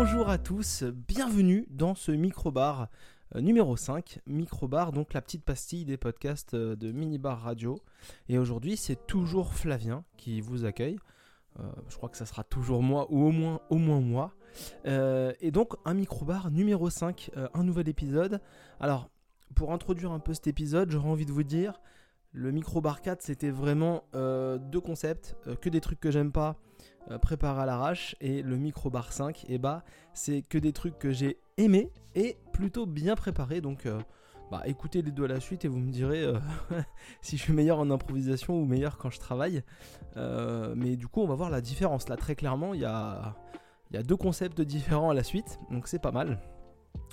Bonjour à tous, bienvenue dans ce microbar euh, numéro 5. Microbar, donc la petite pastille des podcasts euh, de Minibar Radio. Et aujourd'hui, c'est toujours Flavien qui vous accueille. Euh, je crois que ça sera toujours moi ou au moins, au moins moi. Et donc, un microbar numéro 5, euh, un nouvel épisode. Alors, pour introduire un peu cet épisode, j'aurais envie de vous dire le microbar 4, c'était vraiment deux concepts, que des trucs que j'aime pas, euh, préparés à l'arrache. Et le microbar 5, et bah, c'est que des trucs que j'ai aimés et plutôt bien préparés. Donc, euh, bah, écoutez les deux à la suite et vous me direz euh, si je suis meilleur en improvisation ou meilleur quand je travaille. Mais du coup, on va voir la différence. Là, très clairement, il y a, y deux concepts différents à la suite, donc c'est pas mal.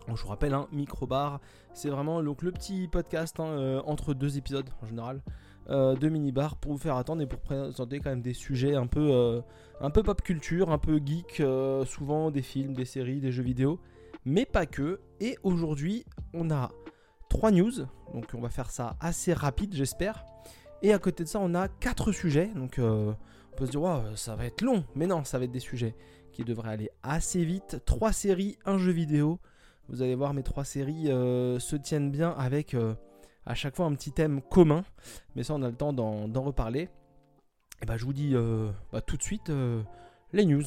Je vous rappelle, un microbar, c'est vraiment donc, le petit podcast hein, entre deux épisodes en général euh, de minibar pour vous faire attendre et pour présenter quand même des sujets un peu, euh, un peu pop culture, un peu geek, euh, souvent des films, des séries, des jeux vidéo, mais pas que. Et aujourd'hui, on a trois news, donc on va faire ça assez rapide, j'espère. Et à côté de ça, on a quatre sujets, donc on peut se dire, ça va être long, mais non, ça va être des sujets qui devraient aller assez vite. Trois séries, un jeu vidéo. Vous allez voir, mes trois séries se tiennent bien avec à chaque fois un petit thème commun. Mais ça, on a le temps d'en reparler. Et bah, je vous dis euh, bah, tout de suite euh, les news.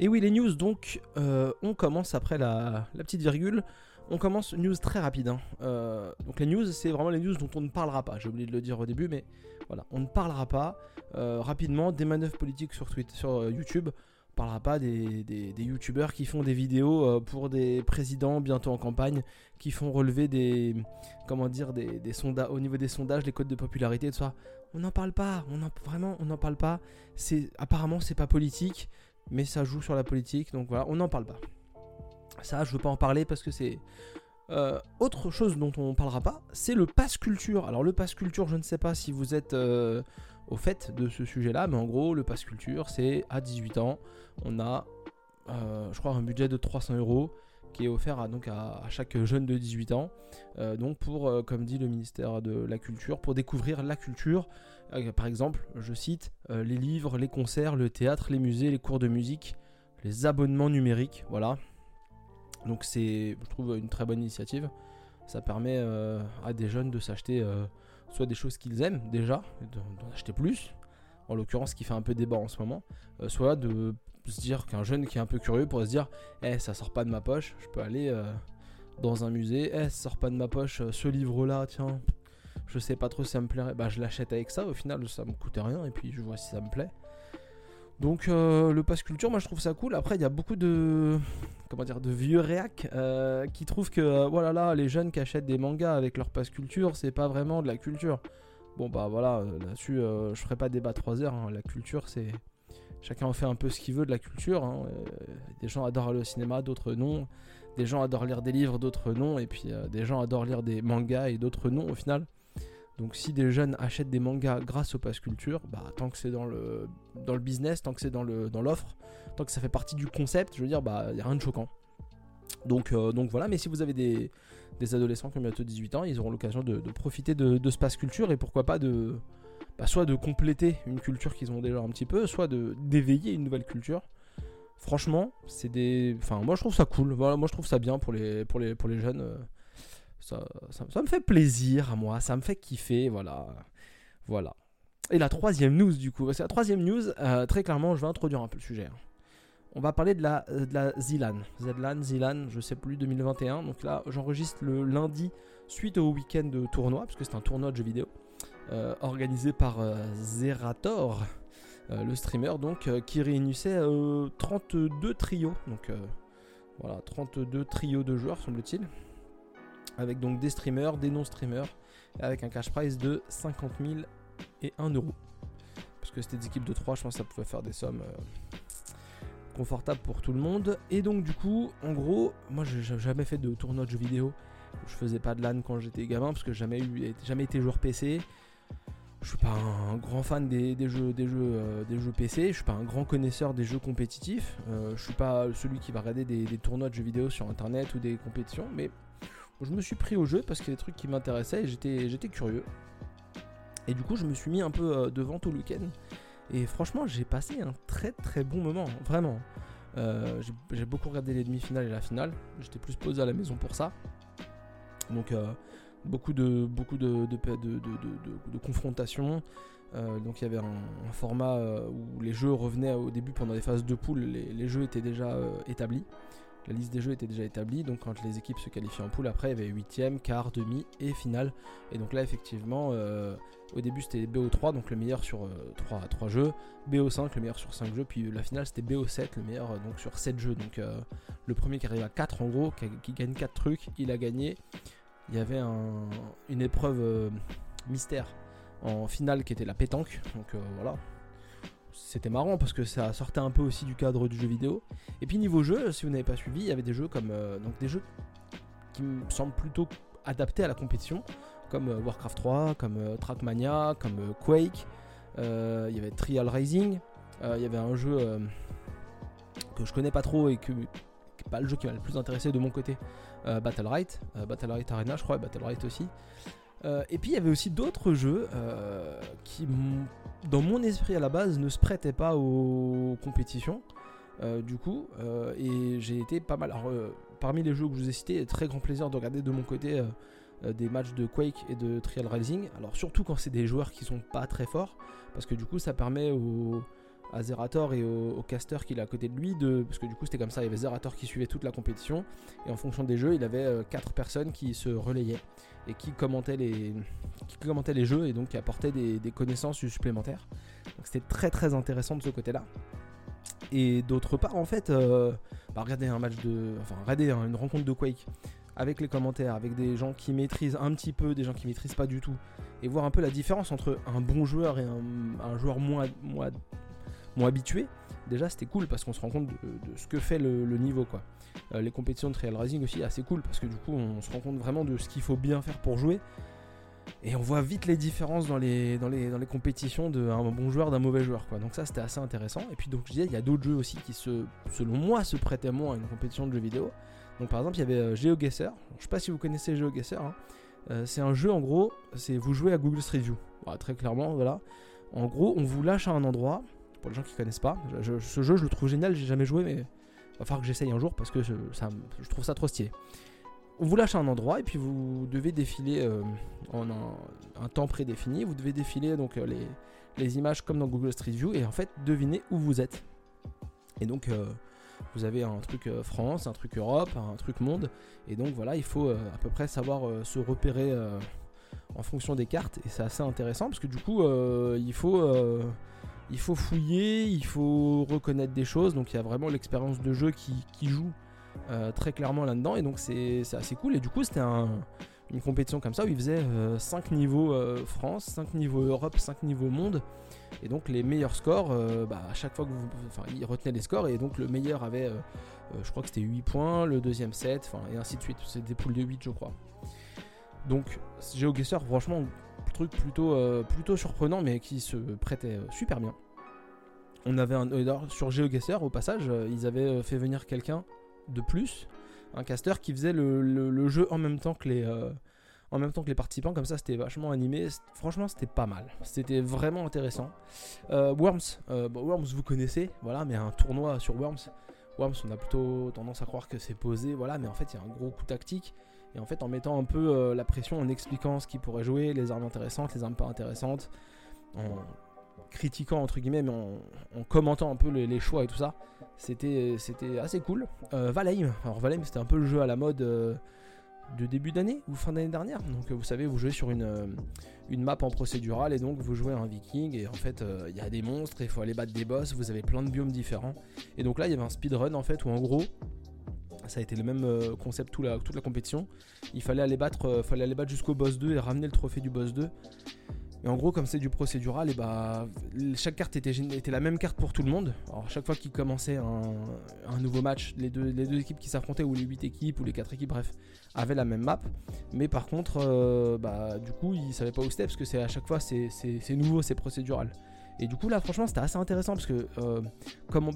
Et oui, les news, donc, euh, on commence après la, petite virgule. On commence news très rapide. hein. Donc, les news, c'est vraiment les news dont on ne parlera pas. J'ai oublié de le dire au début, mais voilà, on ne parlera pas rapidement des manœuvres politiques sur, Twitter, sur YouTube. On parlera pas des, youtubeurs qui font des vidéos euh, pour des présidents bientôt en campagne, qui font relever des comment dire des, des sondages au niveau des sondages, les codes de popularité, tout ça. On n'en parle pas, on en, vraiment on n'en parle pas. C'est apparemment c'est pas politique, mais ça joue sur la politique, donc voilà, on n'en parle pas. Ça, je veux pas en parler parce que c'est euh, autre chose dont on parlera pas, c'est le pass culture. Alors le pass culture, je ne sais pas si vous êtes euh, au fait de ce sujet-là, mais en gros, le pass culture, c'est à 18 ans, on a, euh, je crois, un budget de 300 euros qui est offert à, chaque jeune de 18 ans, euh, donc pour, euh, comme dit le ministère de la Culture, pour découvrir la culture. Par exemple, je cite les livres, les concerts, le théâtre, les musées, les cours de musique, les abonnements numériques, voilà. Donc c'est, je trouve, une très bonne initiative. Ça permet à des jeunes de s'acheter soit des choses qu'ils aiment déjà, d'en acheter plus, en l'occurrence ce qui fait un peu débat en ce moment, euh, soit de se dire qu'un jeune qui est un peu curieux pourrait se dire Eh, ça sort pas de ma poche, je peux aller euh, dans un musée, Eh, ça sort pas de ma poche, euh, ce livre-là, tiens, je sais pas trop si ça me plairait, bah je l'achète avec ça, au final ça me coûtait rien, et puis je vois si ça me plaît. Donc euh, le pass culture, moi je trouve ça cool. Après il y a beaucoup de comment dire de vieux réacs euh, qui trouvent que euh, voilà là les jeunes qui achètent des mangas avec leur pass culture, c'est pas vraiment de la culture. Bon bah voilà euh, là-dessus je ferai pas débat 3 heures. hein. La culture c'est chacun en fait un peu ce qu'il veut de la culture. hein. Des gens adorent aller au cinéma, d'autres non. Des gens adorent lire des livres, d'autres non. Et puis des gens adorent lire des mangas et d'autres non au final. Donc si des jeunes achètent des mangas grâce au pass culture, bah tant que c'est dans le dans le business, tant que c'est dans le dans l'offre, tant que ça fait partie du concept, je veux dire bah y a rien de choquant. Donc euh, donc voilà, mais si vous avez des, des adolescents qui ont bientôt 18 ans, ils auront l'occasion de, profiter de, ce pass culture et pourquoi pas de bah, soit de compléter une culture qu'ils ont déjà un petit peu, soit d'éveiller une nouvelle culture. Franchement, c'est des enfin moi je trouve ça cool. Voilà, moi je trouve ça bien pour les pour les pour les jeunes euh, ça, me fait plaisir à moi, ça me fait kiffer, voilà. Voilà. Et la troisième news, du coup, c'est la troisième news, euh, très clairement, je vais introduire un peu le sujet. hein. On va parler de la, euh, de la Zilan. Zilan, je sais plus, 2021. Donc là, j'enregistre le lundi suite au week-end de tournoi, parce que c'est un tournoi de jeux vidéo, euh, organisé par Zerator, le streamer, donc, qui réunissait euh, 32 trios. Donc voilà, 32 trios de joueurs, semble-t-il avec donc des streamers, des non-streamers, avec un cash prize de 50 000 et 1 euro. Parce que c'était des équipes de 3, je pense que ça pouvait faire des sommes euh, confortables pour tout le monde. Et donc du coup, en gros, moi j'ai jamais fait de tournoi de jeux vidéo. Je faisais pas de LAN quand j'étais gamin parce que j'ai jamais, eu, jamais été joueur PC. Je suis pas un grand fan des, des jeux, des, jeux, euh, des jeux PC, je suis pas un grand connaisseur des jeux compétitifs, euh, je suis pas celui qui va regarder des, des tournois de jeux vidéo sur internet ou des compétitions, mais je me suis pris au jeu parce qu'il y a des trucs qui m'intéressaient et j'étais, curieux. Et du coup, je me suis mis un peu euh, devant tout le week-end. Et franchement, j'ai passé un très très bon moment, vraiment. j'ai beaucoup regardé les demi-finales et la finale. J'étais plus posé à la maison pour ça. Donc beaucoup de beaucoup de confrontations. donc il y avait un, format où les jeux revenaient au début pendant les phases de poule, les, jeux étaient déjà établis. La liste des jeux était déjà établie, donc quand les équipes se qualifiaient en poule, après il y avait 8ème, quart, demi et finale. Et donc là, effectivement, euh, au début c'était BO3, donc le meilleur sur 3, euh, 3 jeux, BO5, le meilleur sur 5 jeux, puis la finale c'était BO7, le meilleur euh, donc sur 7 jeux. Donc le premier qui arrive à 4 en gros, qui, gagne 4 trucs, il a gagné. Il y avait une épreuve mystère en finale qui était la pétanque, donc voilà, c'était marrant parce que ça sortait un peu aussi du cadre du jeu vidéo. Et puis niveau jeu, si vous n'avez pas suivi, il y avait des jeux comme euh, donc des jeux qui me semblent plutôt adaptés à la compétition, comme euh, Warcraft 3, comme euh, Trackmania, comme Quake. il y avait Trial Rising. il y avait un jeu que je connais pas trop et que pas le jeu qui m'a le plus intéressé de mon côté, Battle Right, Battle Right Arena, je crois, Battle Right aussi. Euh, et puis il y avait aussi d'autres jeux euh, qui, dans mon esprit à la base, ne se prêtaient pas aux compétitions. Euh, du coup, et j'ai été pas mal. Alors, parmi les jeux que je vous ai cités, très grand plaisir de regarder de mon côté des matchs de Quake et de Trial Rising. Alors, surtout quand c'est des joueurs qui sont pas très forts, parce que du coup, ça permet aux à Zerator et au, caster qu'il a à côté de lui, parce que du coup c'était comme ça, il y avait Zerator qui suivait toute la compétition, et en fonction des jeux, il avait euh, quatre personnes qui se relayaient et qui commentaient les, qui commentaient les jeux et donc qui apportaient des, connaissances supplémentaires. Donc c'était très très intéressant de ce côté-là. Et d'autre part, en fait, euh, bah, regarder un match de. Enfin, regarder une rencontre de Quake avec les commentaires, avec des gens qui maîtrisent un petit peu, des gens qui maîtrisent pas du tout, et voir un peu la différence entre un bon joueur et un, joueur moins, moins, m'ont habitué, déjà c'était cool parce qu'on se rend compte de, ce que fait le, niveau quoi. Euh, les compétitions de Trail Rising aussi assez cool parce que du coup on se rend compte vraiment de ce qu'il faut bien faire pour jouer. Et on voit vite les différences dans les, dans les, dans les compétitions d'un bon joueur, d'un mauvais joueur. Quoi. Donc ça c'était assez intéressant. Et puis donc je disais, il y a d'autres jeux aussi qui se, selon moi se prêtaient moins à une compétition de jeux vidéo. Donc par exemple il y avait euh, GeoGuessr. Je sais pas si vous connaissez GeoGuessr. Hein. Euh, c'est un jeu en gros, c'est vous jouez à Google Street View. très clairement, voilà. En gros, on vous lâche à un endroit, pour les gens qui connaissent pas. ce jeu, je le trouve génial, j'ai jamais joué, mais va falloir que j'essaye un jour parce que je, trouve ça trop stylé. On vous lâche à un endroit et puis vous devez défiler euh, en un, temps prédéfini. Vous devez défiler donc euh, les, les, images comme dans Google Street View et en fait deviner où vous êtes. Et donc euh, vous avez un truc France, un truc Europe, un truc monde. Et donc voilà, il faut à peu près savoir se repérer en fonction des cartes. Et c'est assez intéressant parce que du coup, il faut il faut fouiller, il faut reconnaître des choses. Donc il y a vraiment l'expérience de jeu qui, joue euh, très clairement là-dedans. Et donc c'est assez cool. Et du coup, c'était une compétition comme ça où il faisait 5 euh, niveaux euh, France, 5 niveaux Europe, 5 niveaux monde. Et donc les meilleurs scores, bah, à chaque fois que vous. Enfin, il retenait les scores. Et donc le meilleur avait, je crois que c'était 8 points, le deuxième 7, enfin, et ainsi de suite. C'était des poules de 8, je crois. Donc GeoGuessr, franchement, truc plutôt, euh, plutôt surprenant, mais qui se prêtait euh, super bien. On avait un. Sur GeoGuessr, au passage, euh, ils avaient fait venir quelqu'un de plus, un caster qui faisait le, jeu en même temps que les. en même temps que les participants, comme ça c'était vachement animé. Franchement, c'était pas mal. C'était vraiment intéressant. Worms, Worms, vous connaissez, voilà, mais un tournoi sur Worms. Worms, on a plutôt tendance à croire que c'est posé, voilà, mais en fait, il y a un gros coup tactique. Et en fait, en mettant un peu euh, la pression, en expliquant ce qu'il pourrait jouer, les armes intéressantes, les armes pas intéressantes, en critiquant entre guillemets, mais en, commentant un peu les, choix et tout ça, c'était assez cool. Euh, Valheim, alors Valheim c'était un peu le jeu à la mode euh, de début d'année ou fin d'année dernière. Donc vous savez, vous jouez sur une, une map en procédural et donc vous jouez un viking et en fait il y a des monstres, il faut aller battre des boss, vous avez plein de biomes différents. Et donc là il y avait un speedrun en fait où en gros ça a été le même euh, concept toute la, compétition. Il fallait aller battre, euh, fallait aller battre jusqu'au boss 2 et ramener le trophée du boss 2. Et en gros, comme c'est du procédural, et bah, chaque carte était, la même carte pour tout le monde. Alors, chaque fois qu'il commençait un, nouveau match, les deux, les deux équipes qui s'affrontaient, ou les 8 équipes, ou les 4 équipes, bref, avaient la même map. Mais par contre, euh, bah, du coup, ils savaient pas où c'était, parce que c'est à chaque fois, c'est nouveau, c'est procédural. Et du coup là franchement c'était assez intéressant parce que euh,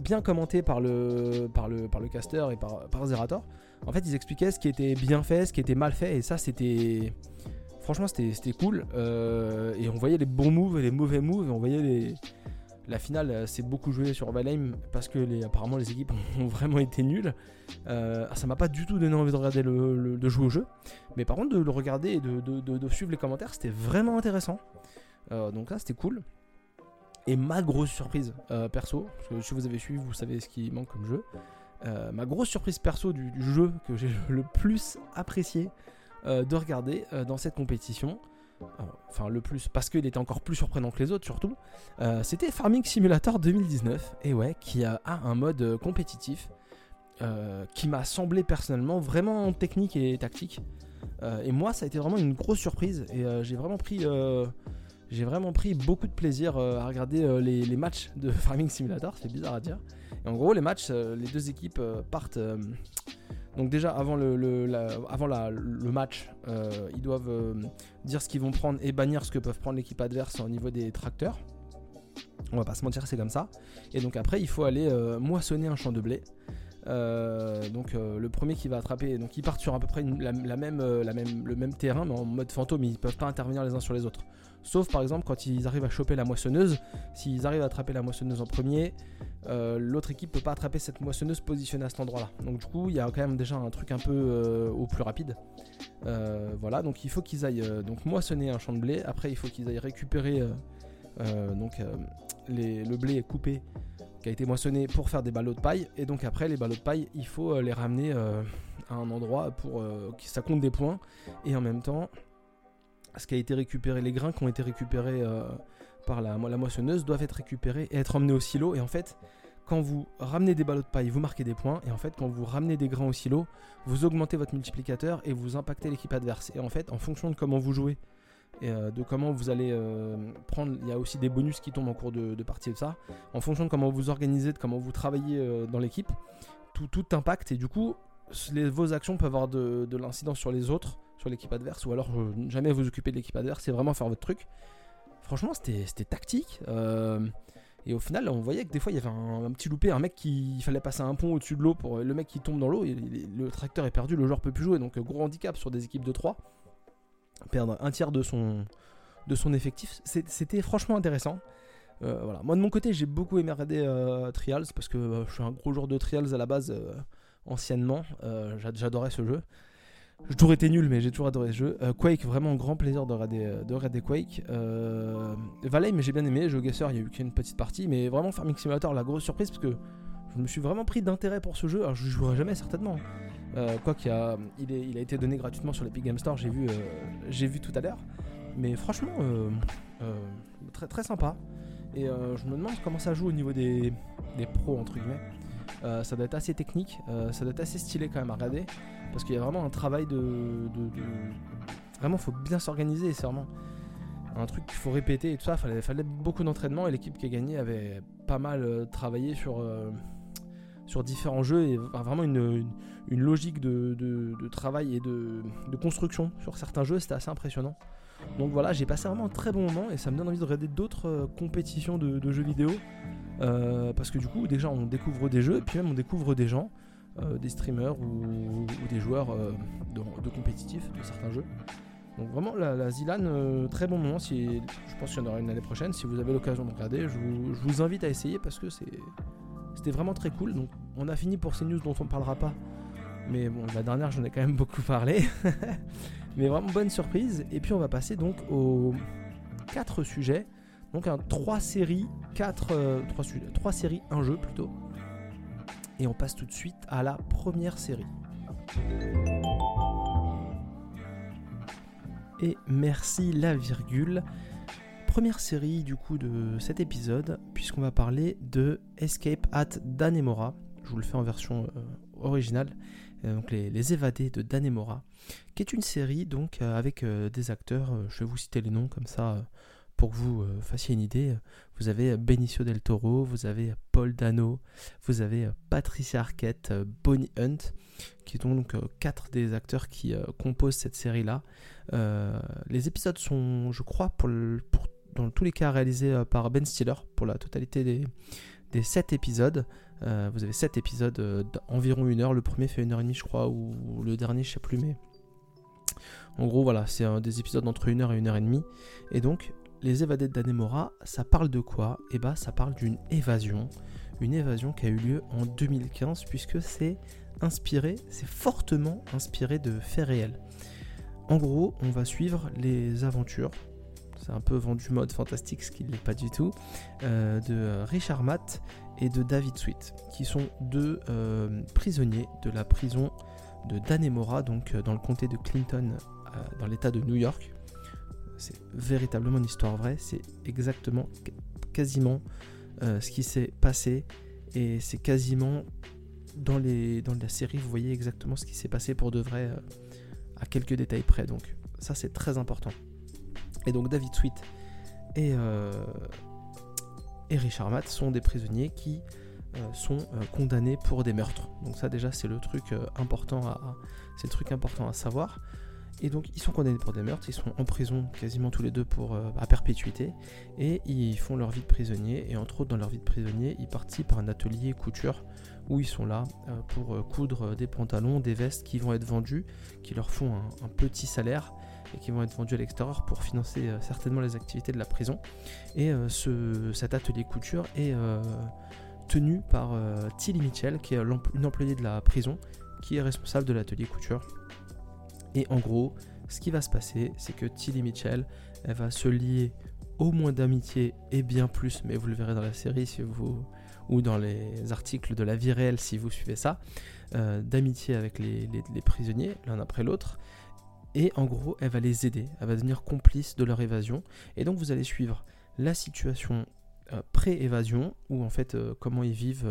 bien commenté par le, par caster et par, Zerator, en fait ils expliquaient ce qui était bien fait, ce qui était mal fait et ça c'était... Franchement c'était cool euh, et on voyait les bons moves et les mauvais moves et on voyait La finale s'est beaucoup joué sur Valheim parce que apparemment les équipes ont vraiment été nulles. ça m'a pas du tout donné envie de regarder le, de jouer au jeu. Mais par contre de le regarder et de, suivre les commentaires, c'était vraiment intéressant. donc là c'était cool. Et ma grosse surprise perso, parce que si vous avez suivi, vous savez ce qui manque comme jeu. ma grosse surprise perso du jeu que j'ai le plus apprécié de regarder dans cette compétition, enfin le plus parce qu'il était encore plus surprenant que les autres surtout, euh, c'était Farming Simulator 2019, et ouais, qui a, un mode euh, compétitif euh, qui m'a semblé personnellement vraiment technique et tactique. et moi, ça a été vraiment une grosse surprise, et j'ai vraiment pris j'ai vraiment pris beaucoup de plaisir à regarder les, matchs de Farming Simulator, c'est bizarre à dire. Et en gros, les matchs, les deux équipes partent donc déjà avant le, match, euh, ils doivent euh, dire ce qu'ils vont prendre et bannir ce que peuvent prendre l'équipe adverse au niveau des tracteurs. On va pas se mentir, c'est comme ça. Et donc après, il faut aller euh, moissonner un champ de blé. donc le premier qui va attraper, donc ils partent sur à peu près la même, le même terrain, mais en mode fantôme, ils peuvent pas intervenir les uns sur les autres. Sauf par exemple quand ils arrivent à choper la moissonneuse, s'ils arrivent à attraper la moissonneuse en premier, euh, l'autre équipe peut pas attraper cette moissonneuse positionnée à cet endroit-là. Donc du coup, il y a quand même déjà un truc un peu euh, au plus rapide. Euh, voilà, donc il faut qu'ils aillent donc moissonner un champ de blé. Après, il faut qu'ils aillent récupérer donc le blé coupé qui a été moissonné pour faire des ballots de paille. Et donc après, les ballots de paille, il faut les ramener à un endroit pour que ça compte des points. Et en même temps, ce qui a été récupéré, les grains qui ont été récupérés par la, moissonneuse doivent être récupérés et être emmenés au silo. Et en fait, quand vous ramenez des ballots de paille, vous marquez des points. Et en fait, quand vous ramenez des grains au silo, vous augmentez votre multiplicateur et vous impactez l'équipe adverse. Et en fait, en fonction de comment vous jouez et euh, de comment vous allez euh, prendre, il y a aussi des bonus qui tombent en cours de, partie de ça. En fonction de comment vous organisez, de comment vous travaillez euh, dans l'équipe, tout, impacte. Et du coup, vos actions peuvent avoir de, de l'incidence sur les autres, l'équipe adverse, ou alors jamais vous occuper de l'équipe adverse, c'est vraiment faire votre truc. Franchement, c'était tactique. Euh, et au final, on voyait que des fois, il y avait un, petit loupé, un mec qui il fallait passer un pont au-dessus de l'eau pour le mec qui tombe dans l'eau. Le tracteur est perdu, le joueur peut plus jouer. Donc, gros handicap sur des équipes de 3. Perdre un tiers de son, de son effectif. C'était franchement intéressant. Euh, voilà. Moi, de mon côté, j'ai beaucoup aimé regarder euh, Trials parce que je suis un gros joueur de Trials à la base, anciennement. J'adorais ce jeu. J'ai toujours été nul, mais j'ai toujours adoré ce jeu. Euh, Quake, vraiment grand plaisir de regarder, euh, de Quake. Euh, Valheim, j'ai bien aimé. GeoGuessr, il y a eu qu'une petite partie, mais vraiment Farming Simulator, la grosse surprise, parce que je me suis vraiment pris d'intérêt pour ce jeu. Alors, je jouerai jamais, certainement. Euh, quoi qu'il a, il, a été donné gratuitement sur l'Epic Game Store, j'ai vu, j'ai vu tout à l'heure. Mais franchement, très, très sympa. Et je me demande comment ça joue au niveau des, des pros, entre guillemets. Ça doit être assez technique, ça doit être assez stylé quand même à regarder. Parce qu'il y a vraiment un travail de. de, de... Vraiment, faut bien s'organiser. C'est vraiment un truc qu'il faut répéter et tout ça. Il fallait, fallait beaucoup d'entraînement et l'équipe qui a gagné avait pas mal euh, travaillé sur, euh, sur différents jeux et vraiment une, une, logique de, de, travail et de, construction sur certains jeux. C'était assez impressionnant. Donc voilà, j'ai passé vraiment un très bon moment et ça me donne envie de regarder d'autres euh, compétitions de, jeux vidéo. Parce que du coup, déjà, on découvre des jeux et puis même on découvre des gens. Euh, des streamers ou, des joueurs euh, de, compétitifs de certains jeux. Donc vraiment la, Zilan, euh, très bon moment. Si, je pense qu'il y en aura une l'année prochaine. Si vous avez l'occasion de regarder, je vous, invite à essayer parce que c'était vraiment très cool. Donc on a fini pour ces news dont on ne parlera pas. Mais bon, la dernière, j'en ai quand même beaucoup parlé. Mais vraiment bonne surprise. Et puis on va passer donc aux 4 sujets. Donc un 3 séries, 4 3, 3 séries, 1 jeu plutôt. Et on passe tout de suite à la première série. Et merci la virgule. Première série du coup de cet épisode, puisqu'on va parler de Escape at Danemora. Je vous le fais en version euh, originale. Euh, donc les, évadés de Danemora, qui est une série donc euh, avec des acteurs. je vais vous citer les noms comme ça pour que vous euh, fassiez une idée, vous avez Benicio del Toro, vous avez Paul Dano, vous avez euh, Patricia Arquette, euh, Bonnie Hunt, qui sont donc quatre des acteurs qui composent cette série-là. les épisodes sont, je crois, pour, dans tous les cas réalisés par Ben Stiller pour la totalité des, des 7 épisodes. vous avez 7 épisodes d'environ une heure. Le premier fait une heure et demie, je crois, ou le dernier, je sais plus, mais en gros, voilà, c'est des épisodes d'entre une heure et une heure et demie. Et donc, les évadés Danemora, ça parle de quoi? Eh bah, ça parle d'une évasion. Une évasion qui a eu lieu en 2015, puisque c'est inspiré, c'est fortement inspiré de faits réels. En gros, on va suivre les aventures, c'est un peu vendu mode fantastique, ce qui ne l'est pas du tout, euh, de Richard Matt et de David Sweet, qui sont deux euh, prisonniers de la prison de Danemora, donc euh, dans le comté de Clinton, dans l'état de New York. C'est véritablement une histoire vraie, c'est exactement, quasiment ce qui s'est passé, et c'est quasiment dans, les, dans la série, vous voyez exactement ce qui s'est passé pour de vrai à quelques détails près. Donc ça c'est très important. Et donc David Sweet et, euh, et Richard Matt sont des prisonniers qui euh, sont euh, condamnés pour des meurtres. Donc ça déjà c'est le truc important à, c'est le truc important à savoir. Et donc ils sont condamnés pour des meurtres, ils sont en prison quasiment tous les deux pour à perpétuité et ils font leur vie de prisonnier et entre autres dans leur vie de prisonnier ils participent à un atelier couture où ils sont là euh, pour euh, coudre des pantalons, des vestes qui vont être vendus, qui leur font un, petit salaire et qui vont être vendus à l'extérieur pour financer euh, certainement les activités de la prison. Et ce, cet atelier couture est tenu par Tilly Mitchell, qui est une employée de la prison, qui est responsable de l'atelier couture. Et en gros, ce qui va se passer, c'est que Tilly Mitchell, elle va se lier au moins d'amitié et bien plus, mais vous le verrez dans la série si vous ou dans les articles de la vie réelle si vous suivez ça, euh, d'amitié avec les, prisonniers l'un après l'autre. Et en gros, elle va les aider, elle va devenir complice de leur évasion. Et donc vous allez suivre la situation pré-évasion, ou en fait euh, comment ils vivent,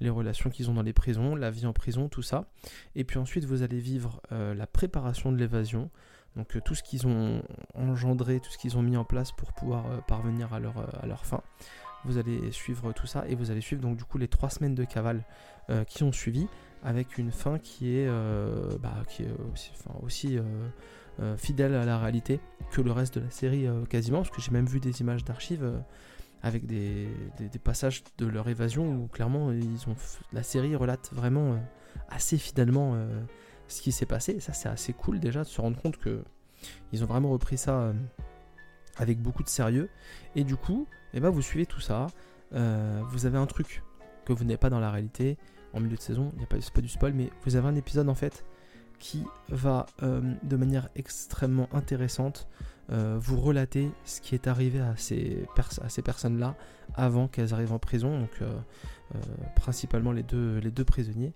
les relations qu'ils ont dans les prisons, la vie en prison, tout ça. Et puis ensuite vous allez vivre la préparation de l'évasion, donc tout ce qu'ils ont engendré, tout ce qu'ils ont mis en place pour pouvoir parvenir à leur, fin vous allez suivre tout ça et vous allez suivre donc du coup les trois semaines de cavale euh, qui ont suivi avec une fin qui est, euh, bah, qui aussi, euh, fidèle à la réalité que le reste de la série quasiment parce que j'ai même vu des images d'archives avec des, passages de leur évasion où clairement la série relate vraiment assez fidèlement ce qui s'est passé ça c'est assez cool déjà de se rendre compte que ils ont vraiment repris ça avec beaucoup de sérieux et du coup eh ben, vous suivez tout ça. Euh, vous avez un truc que vous n'avez pas dans la réalité en milieu de saison. Il n'y a pas du spoil, mais vous avez un épisode en fait qui va euh, de manière extrêmement intéressante euh, vous relater ce qui est arrivé à ces, personnes-là avant qu'elles arrivent en prison, donc principalement les deux, prisonniers.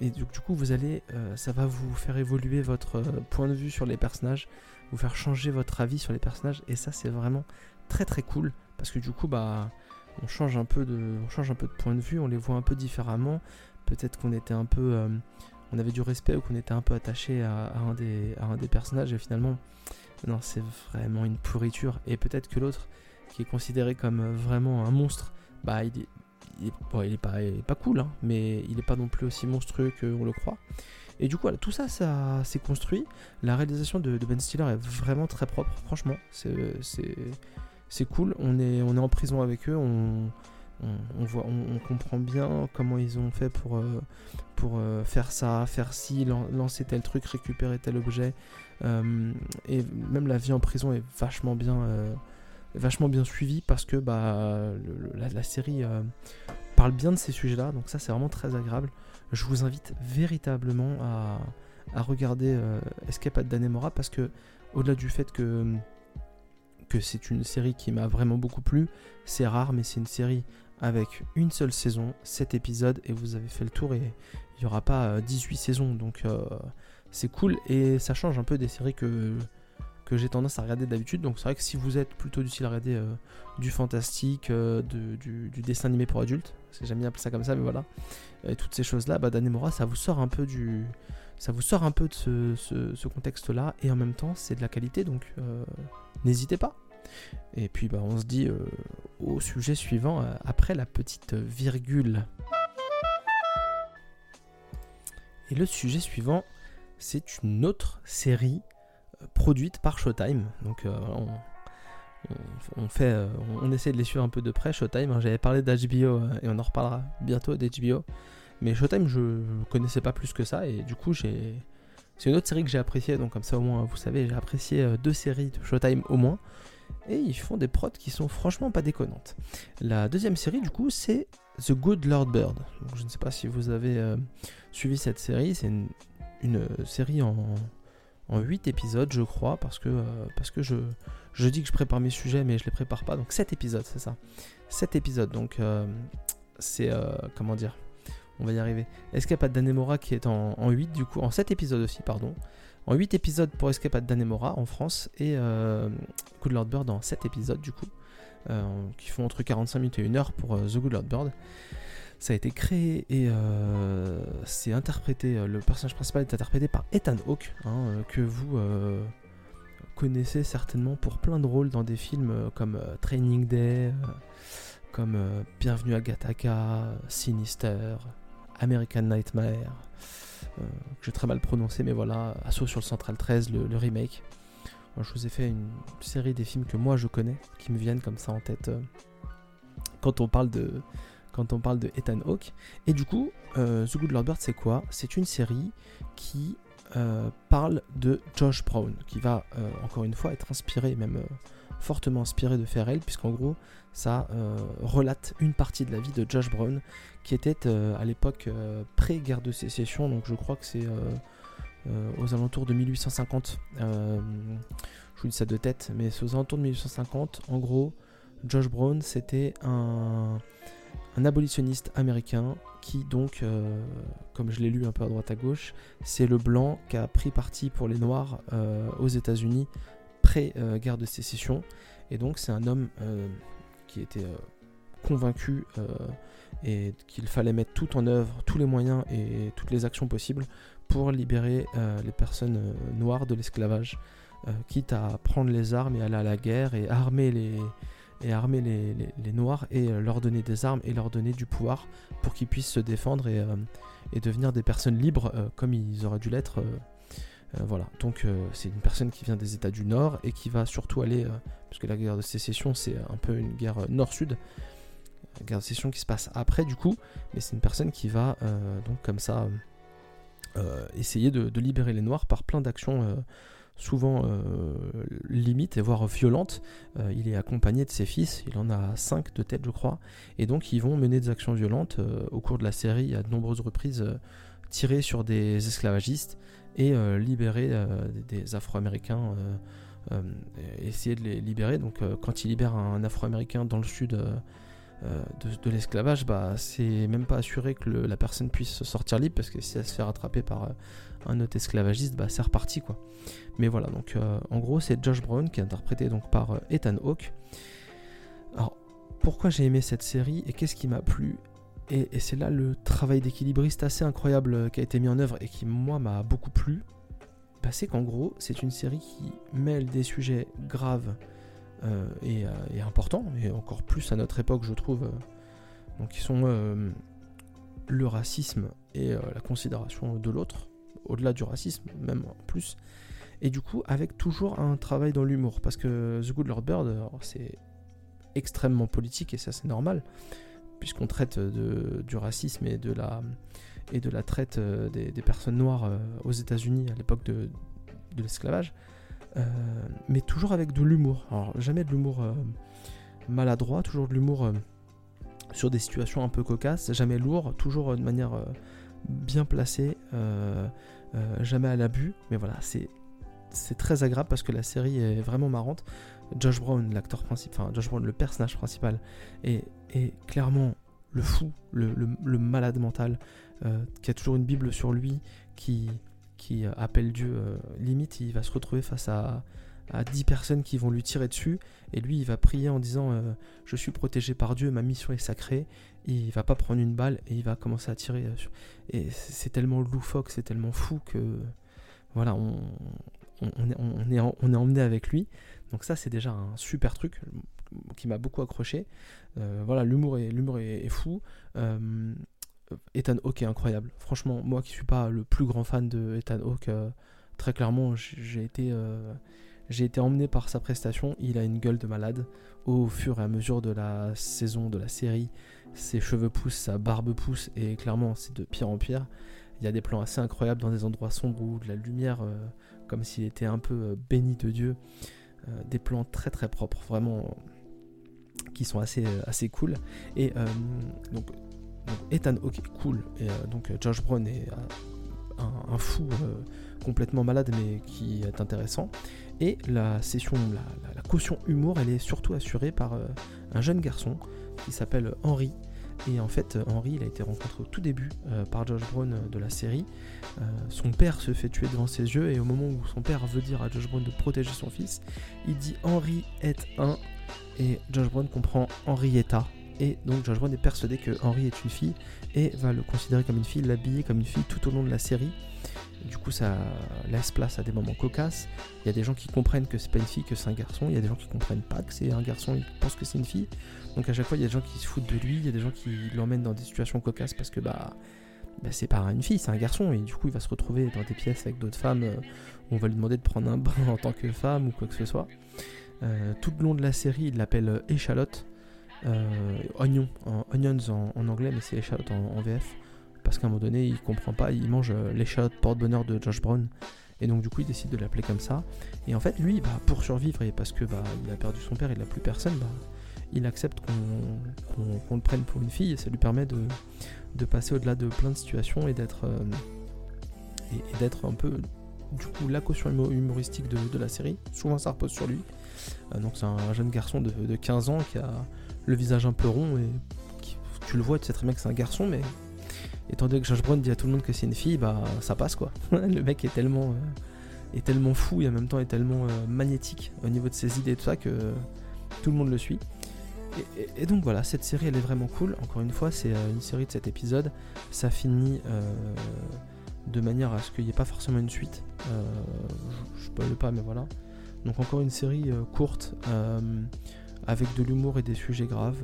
Et du, du coup, vous allez, ça va vous faire évoluer votre point de vue sur les personnages, vous faire changer votre avis sur les personnages, et ça, c'est vraiment très très cool parce que du coup bah on change un peu de on change un peu de point de vue, on les voit un peu différemment. Peut-être qu'on était un peu euh, on avait du respect ou qu'on était un peu attaché à, un des, personnages et finalement non c'est vraiment une pourriture et peut-être que l'autre qui est considéré comme vraiment un monstre bah il est il est, pas, pas cool hein, mais il est pas non plus aussi monstrueux qu'on le croit et du coup, tout ça, ça s'est construit. La réalisation de, Ben Stiller est vraiment très propre, franchement. C'est c'est cool. On est, on est en prison avec eux. On, comprend bien comment ils ont fait pour, euh, euh, faire ça, faire ci, lancer tel truc, récupérer tel objet. Euh, et même la vie en prison est vachement bien, suivie parce que bah, la, série parle bien de ces sujets-là. Donc ça, c'est vraiment très agréable. Je vous invite véritablement à, à regarder Escape at Danemora parce que au-delà du fait que que c'est une série qui m'a vraiment beaucoup plu. C'est rare, mais c'est une série avec une seule saison, 7 épisodes, et vous avez fait le tour, et il n'y aura pas 18 euh, saisons, donc euh, c'est cool, et ça change un peu des séries que, que j'ai tendance à regarder d'habitude, donc c'est vrai que si vous êtes plutôt du style à regarder euh, du fantastique, du, dessin animé pour adultes, parce que j'aime bien appeler ça comme ça, mais voilà, et toutes ces choses-là, bah Danemora, ça vous sort un peu du... Ça vous sort un peu de ce, ce contexte-là, et en même temps, c'est de la qualité, donc n'hésitez pas. Et puis bah, on se dit euh, au sujet suivant euh, après la petite virgule. Et le sujet suivant, c'est une autre série euh, produite par Showtime. Donc on, on, essaie de les suivre un peu de près. Showtime, hein. j'avais parlé d'HBO et on en reparlera bientôt d'HBO. Mais Showtime, je connaissais pas plus que ça et du coup c'est une autre série que j'ai appréciée, donc comme ça au moins vous savez, j'ai apprécié deux séries de Showtime au moins. Et ils font des prods qui sont franchement pas déconnantes. La deuxième série, du coup, c'est The Good Lord Bird. je ne sais pas si vous avez euh, suivi cette série. C'est une, série en, en 8 épisodes, je crois, parce que, euh, parce que je, je dis que je prépare mes sujets, mais je les prépare pas. Donc 7 épisodes, c'est ça. 7 épisodes, donc euh, c'est. comment dire? On va y arriver. Escape at Danemora qui est en, en 8, du coup, en 7 épisodes aussi, pardon en 8 épisodes pour Escape at Danemora en France et euh, Good Lord Bird en 7 épisodes du coup, euh, qui font entre 45 minutes et 1 heure pour euh, The Good Lord Bird. Ça a été créé et c'est interprété, le personnage principal est interprété par Ethan Hawke, hein, que vous connaissez certainement pour plein de rôles dans des films comme Training Day, comme Bienvenue à Gattaca, Sinister, American Nightmare. Euh, que j'ai très mal prononcé, mais voilà, Assaut sur le Central 13, le, remake. je vous ai fait une série des films que moi je connais, qui me viennent comme ça en tête euh, quand on parle de quand on parle de Ethan Hawke. Et du coup, euh, The Good Lord Bird, c'est quoi? C'est une série qui parle de Josh Brown, qui va encore une fois être inspiré, même fortement inspiré de Ferrell, puisqu'en gros, ça relate une partie de la vie de Josh Brown, qui était euh, à l'époque euh, pré-guerre de sécession, donc je crois que c'est euh, aux alentours de 1850. je vous dis ça de tête, mais c'est aux alentours de 1850. En gros, Josh Brown, c'était un, abolitionniste américain qui donc, comme je l'ai lu un peu à droite à gauche, c'est le blanc qui a pris parti pour les noirs aux États-Unis pré-guerre de sécession. Et donc c'est un homme qui était convaincu et qu'il fallait mettre tout en œuvre, tous les moyens et toutes les actions possibles pour libérer euh, les personnes euh, noires de l'esclavage, euh, quitte à prendre les armes et aller à la guerre et armer les, et armer les, noirs et leur donner des armes et leur donner du pouvoir pour qu'ils puissent se défendre et, et, devenir des personnes libres comme ils auraient dû l'être. Voilà, donc c'est une personne qui vient des États du Nord et qui va surtout aller, puisque la guerre de sécession c'est un peu une guerre nord-sud, guerre de session qui se passe après du coup, mais c'est une personne qui va euh, donc comme ça euh, essayer de, libérer les noirs par plein d'actions euh, souvent limites et voire violentes. il est accompagné de ses fils, il en a cinq de tête je crois, et donc ils vont mener des actions violentes au cours de la série à de nombreuses reprises tirer sur des esclavagistes et libérer des Afro-Américains. essayer de les libérer. Donc, quand il libère un Afro-Américain dans le sud euh, de, l'esclavage, bah, c'est même pas assuré que la personne puisse sortir libre parce que si elle se fait rattraper par euh, un autre esclavagiste, bah, c'est reparti quoi. Mais voilà, donc euh, en gros, c'est Josh Brown qui est interprété donc par Ethan Hawke. Alors, pourquoi j'ai aimé cette série et qu'est-ce qui m'a plu et, c'est là le travail d'équilibriste assez incroyable qui a été mis en œuvre et qui, moi, m'a beaucoup plu. C'est qu'en gros, c'est une série qui mêle des sujets graves euh, et, euh, important, et encore plus à notre époque, je trouve. Euh, donc, qui sont le racisme et la considération de l'autre, au-delà du racisme, même en plus. Et du coup, avec toujours un travail dans l'humour, parce que The Good Lord Bird, c'est extrêmement politique et ça c'est normal, puisqu'on traite du racisme et de la, traite des, personnes noires aux États-Unis à l'époque de, l'esclavage. Euh, mais toujours avec de l'humour. Alors jamais de l'humour euh, maladroit, toujours de l'humour euh, sur des situations un peu cocasses, jamais lourd, toujours de manière bien placée, jamais à l'abus. Mais voilà, c'est très agréable parce que la série est vraiment marrante. Josh Brown, l'acteur principal, Josh Brown, le personnage principal, est, clairement le fou, le, malade mental, qui a toujours une Bible sur lui, qui, euh, appelle Dieu, euh, limite, il va se retrouver face à, à 10 personnes qui vont lui tirer dessus, et lui, il va prier en disant euh, Je suis protégé par Dieu, ma mission est sacrée, il va pas prendre une balle, et il va commencer à tirer. Et c'est tellement loufoque, c'est tellement fou que. Voilà, on, on est emmené avec lui. Donc, ça, c'est déjà un super truc qui m'a beaucoup accroché. voilà, l'humour est, est, fou. Ethan Hawke est incroyable. Franchement, moi qui suis pas le plus grand fan de Ethan Hawke, euh, très clairement, j'ai été, euh, emmené par sa prestation. Il a une gueule de malade. Au fur et à mesure de la saison, de la série, ses cheveux poussent, sa barbe pousse, et clairement, c'est de pire en pire. Il y a des plans assez incroyables dans des endroits sombres où de la lumière, euh, comme s'il était un peu béni de Dieu. Des plans très très propres, vraiment qui sont assez, assez cool. Et donc, Ethan ok cool, et donc Josh Brown est un, fou complètement malade mais qui est intéressant. Et la session, la, caution humour, elle est surtout assurée par un jeune garçon qui s'appelle Henry, et en fait, Henry, il a été rencontré au tout début euh, par Josh Brown euh, de la série. Euh, son père se fait tuer devant ses yeux et au moment où son père veut dire à Josh Brown de protéger son fils, il dit Henry est un et Josh Brown comprend Henrietta. Et donc Josh Brown est persuadé que Henry est une fille et va le considérer comme une fille, l'habiller comme une fille tout au long de la série. Du coup, ça laisse place à des moments cocasses. Il y a des gens qui comprennent que c'est pas une fille, que c'est un garçon. Il y a des gens qui comprennent pas que c'est un garçon et qui pensent que c'est une fille. Donc à chaque fois, il y a des gens qui se foutent de lui. Il y a des gens qui l'emmènent dans des situations cocasses parce que bah, bah c'est pas une fille, c'est un garçon. Et du coup, il va se retrouver dans des pièces avec d'autres femmes euh, où on va lui demander de prendre un bain en tant que femme ou quoi que ce soit. Euh, tout le long de la série, il l'appelle euh, échalote. oignon, onions en, anglais, mais c'est échalote en VF parce qu'à un moment donné, il comprend pas, il mange euh, l'échalote porte-bonheur de Josh Brown. Et donc du coup, il décide de l'appeler comme ça. Et en fait, lui, bah, pour survivre et parce que bah, il a perdu son père, il n'a plus personne, bah, il accepte qu'on le prenne pour une fille et ça lui permet de, passer au-delà de plein de situations et d'être euh, et, un peu du coup la caution humoristique de, la série. Souvent, ça repose sur lui. Euh, donc c'est un jeune garçon de, de, 15 ans qui a le visage un peu rond et tu le vois, tu sais très bien que c'est un garçon, mais étant donné que Josh Brown dit à tout le monde que c'est une fille, bah ça passe quoi. le mec est tellement, euh, est tellement fou et en même temps est tellement magnétique au niveau de ses idées et tout ça que tout le monde le suit. Et, donc voilà, cette série elle est vraiment cool. Encore une fois, c'est euh, une série de 7 épisodes. Ça finit de manière à ce qu'il n'y ait pas forcément une suite. je, ne pas, mais voilà. Donc encore une série courte avec de l'humour et des sujets graves.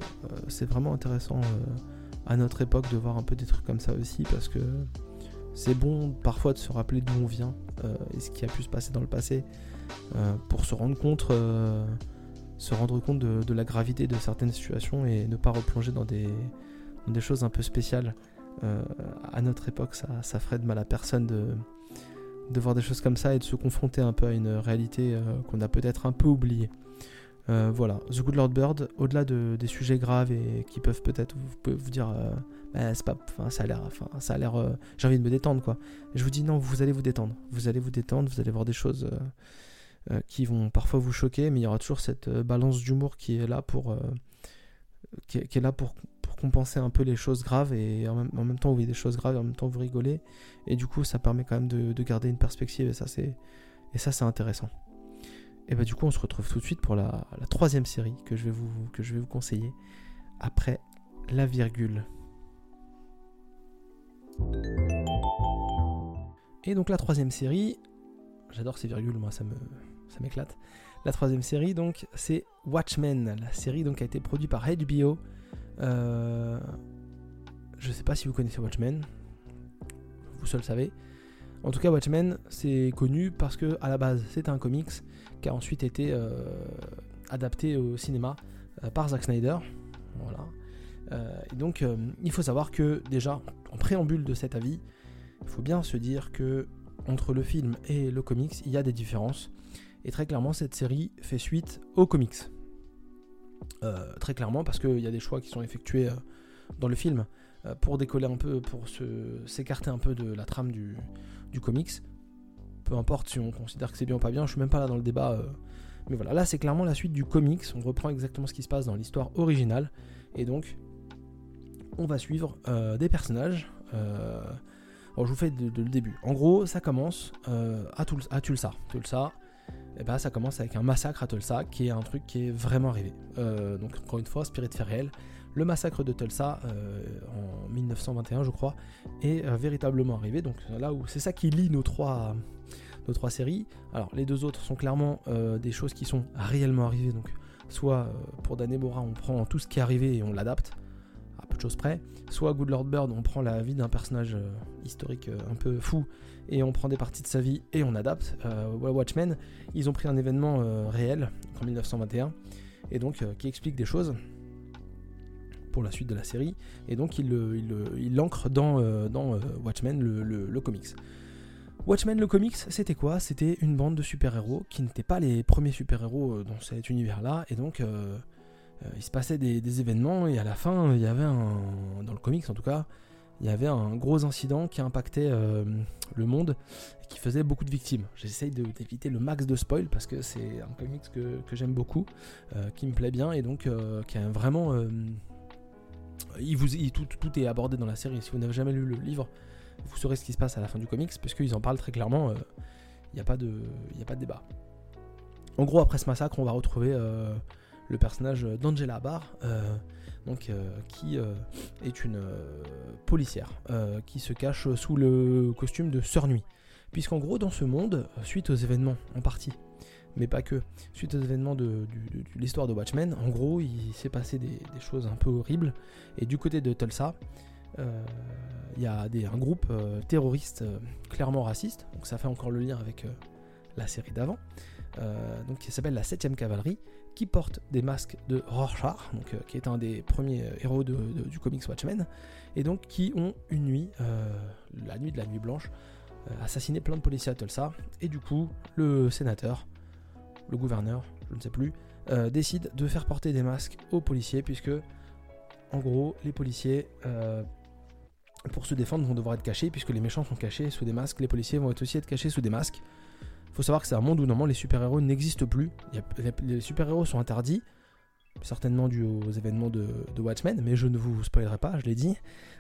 c'est vraiment intéressant à notre époque de voir un peu des trucs comme ça aussi parce que c'est bon parfois de se rappeler d'où on vient euh, et ce qui a pu se passer dans le passé euh, pour se rendre compte, euh, se rendre compte de, la gravité de certaines situations et ne pas replonger dans des, choses un peu spéciales. à notre époque, ça, ferait de mal à personne de, voir des choses comme ça et de se confronter un peu à une réalité qu'on a peut-être un peu oubliée. Euh, voilà, The Good Lord Bird, au-delà de, des sujets graves et qui peuvent peut-être vous, dire, euh, bah, ça a l'air, ça a l'air, euh, j'ai envie de me détendre quoi. je vous dis non, vous allez vous détendre, vous allez vous détendre, vous allez voir des choses qui vont parfois vous choquer, mais il y aura toujours cette balance d'humour qui est là pour, qui est, là pour, compenser un peu les choses graves et en même, temps vous voyez des choses graves et en même temps vous rigolez et du coup ça permet quand même de, de garder une perspective et ça c'est, et ça c'est intéressant. Et bah du coup on se retrouve tout de suite pour la, troisième série que je, vais vous, que je vais vous conseiller après la virgule. Et donc la troisième série, j'adore ces virgules, moi ça me ça m'éclate. La troisième série donc c'est Watchmen, la série donc a été produite par HBO. Euh, je sais pas si vous connaissez Watchmen, vous seul savez. En tout cas, Watchmen, c'est connu parce que à la base, c'était un comics qui a ensuite été euh, adapté au cinéma euh, par Zack Snyder. Voilà. Donc, il faut savoir que déjà, en préambule de cet avis, il faut bien se dire que entre le film et le comics, il y a des différences. Et très clairement, cette série fait suite aux comics. très clairement, parce qu'il y a des choix qui sont effectués dans le film pour décoller un peu, pour s'écarter un peu de la trame du, comics. Peu importe si on considère que c'est bien ou pas bien, je suis même pas là dans le débat. Euh. mais voilà, là c'est clairement la suite du comics. On reprend exactement ce qui se passe dans l'histoire originale. Et donc, on va suivre euh, des personnages. Euh, je vous fais de, le début. En gros, ça commence à, à Tulsa. Tulsa, et eh ben, ça commence avec un massacre à Tulsa, qui est un truc qui est vraiment arrivé. donc, encore une fois, inspiré fait réel le massacre de Tulsa euh, en 1921, je crois, est euh, véritablement arrivé. Donc là où c'est ça qui lie nos trois, nos trois séries. Alors les deux autres sont clairement euh, des choses qui sont réellement arrivées. Donc soit pour Danemora, on prend tout ce qui est arrivé et on l'adapte à peu de choses près. Soit Good Lord Bird, on prend la vie d'un personnage historique un peu fou et on prend des parties de sa vie et on adapte. Watchmen, ils ont pris un événement réel en 1921 et donc qui explique des choses pour la suite de la série, et donc il l'ancre euh, dans euh, Watchmen, le, comics. Watchmen le comics, c'était quoi? C'était une bande de super-héros qui n'étaient pas les premiers super-héros dans cet univers-là, et donc il se passait des, des, événements, et à la fin, il y avait un, dans le comics en tout cas, il y avait un gros incident qui impactait euh, le monde et qui faisait beaucoup de victimes. J'essaye d'éviter le max de spoil parce que c'est un comics que, j'aime beaucoup, euh, qui me plaît bien et donc euh, qui a vraiment. tout, est abordé dans la série. Si vous n'avez jamais lu le livre, vous saurez ce qui se passe à la fin du comics puisqu'ils en parlent très clairement. Il n'y a, pas de, a pas de débat. En gros, après ce massacre, on va retrouver le personnage d'Angela Barr donc, euh, qui euh, est une euh, policière qui se cache sous le costume de Sœur Nuit. Puisqu'en gros, dans ce monde, suite aux événements en partie, mais pas que, suite aux événements de, l'histoire de Watchmen, en gros, il s'est passé des, choses un peu horribles. Et du côté de Tulsa, il y a un groupe terroriste clairement raciste, donc ça fait encore le lien avec la série d'avant, donc qui s'appelle la 7ème cavalerie, qui porte des masques de Rorschach, euh, qui est un des premiers euh, héros du comics Watchmen, et donc qui ont une nuit, euh, la nuit de la nuit blanche, assassiné plein de policiers à Tulsa, et du coup le sénateur, le gouverneur, je ne sais plus, décide de faire porter des masques aux policiers, puisque en gros les policiers pour se défendre vont devoir être cachés, puisque les méchants sont cachés sous des masques, les policiers vont aussi être cachés sous des masques faut savoir que c'est un monde où normalement les super-héros n'existent plus. les super-héros sont interdits, certainement dû aux événements de, Watchmen, mais je ne vous spoilerai pas, je l'ai dit.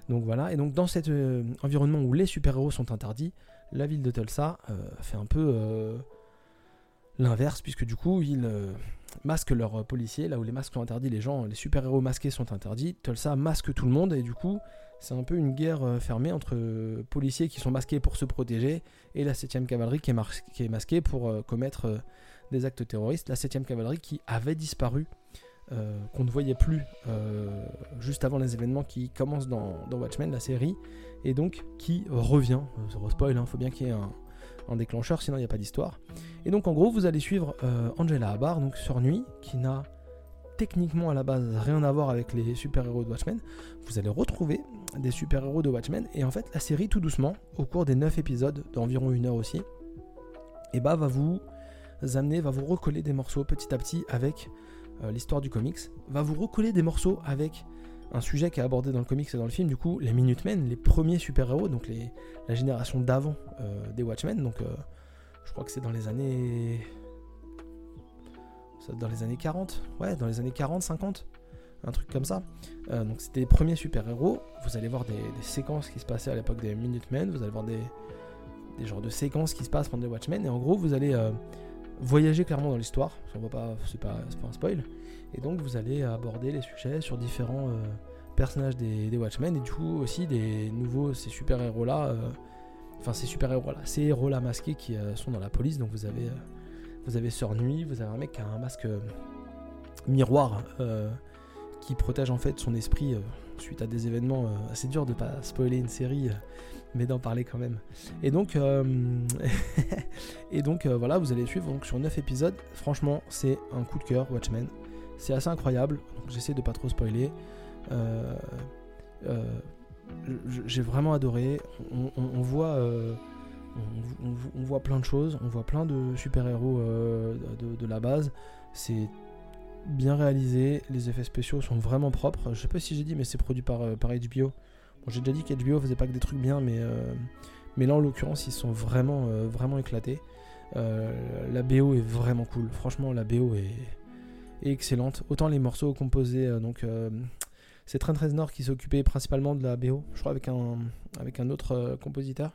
Donc voilà, et donc dans cet euh, environnement où les super-héros sont interdits, la ville de Tulsa euh, fait un peu euh, l'inverse, puisque du coup ils masquent leurs policiers, là où les masques sont interdits, les gens, les super-héros masqués sont interdits, Tulsa masque tout le monde, et du coup c'est un peu une guerre euh, fermée entre euh, policiers qui sont masqués pour se protéger et la 7ème cavalerie qui est, masquée pour euh, commettre des actes terroristes. La 7ème cavalerie qui avait disparu, qu'on ne voyait plus juste avant les événements qui commencent dans, Watchmen, la série, et donc qui revient. Zéro spoil, il hein, faut bien qu'il y ait un, déclencheur, sinon il n'y a pas d'histoire. Et donc en gros, vous allez suivre Angela Abar, donc sur Nuit, qui n'a techniquement à la base rien à voir avec les super-héros de Watchmen, vous allez retrouver des super-héros de Watchmen. Et en fait, la série, tout doucement, au cours des 9 épisodes, d'environ une heure aussi, et eh bah, va vous amener, va vous recoller des morceaux petit à petit avec euh, l'histoire du comics, va vous recoller des morceaux avec un sujet qui est abordé dans le comics et dans le film, du coup, les Minutemen, les premiers super-héros, donc les, la génération d'avant euh, des Watchmen, donc euh, je crois que c'est dans les années dans les années 40, ouais, dans les années 40, 50, un truc comme ça. Euh, donc c'était les premiers super-héros. Vous allez voir des, séquences qui se passaient à l'époque des Minutemen, vous allez voir des, des genres de séquences qui se passent pendant les Watchmen, et en gros vous allez euh, voyager clairement dans l'histoire, on voit pas, c'est pas, un spoil, et donc vous allez aborder les sujets sur différents euh, personnages des, des, Watchmen, et du coup aussi des nouveaux, ces super-héros là, enfin ces super-héros là, ces héros là masqués qui sont dans la police, donc vous avez vous avez Sœur Nuit, vous avez un mec qui a un masque euh, miroir euh, qui protège en fait son esprit euh, suite à des événements assez durs de pas spoiler une série mais d'en parler quand même. Et donc, et donc voilà, vous allez suivre donc, sur 9 épisodes. Franchement, c'est un coup de cœur, Watchmen. C'est assez incroyable. J'essaie de pas trop spoiler. J'ai vraiment adoré. On, voit on, voit plein de choses, on voit plein de super-héros euh, de, la base. C'est bien réalisé, les effets spéciaux sont vraiment propres. Je sais pas si j'ai dit, mais c'est produit par, euh, HBO. Bon, j'ai déjà dit qu'HBO faisait pas que des trucs bien, mais, euh, là en l'occurrence, ils sont vraiment, éclatés. la BO est vraiment cool. Franchement, la BO est, excellente. Autant les morceaux composés, donc c'est Trent Reznor qui s'occupait principalement de la BO, je crois avec un autre compositeur.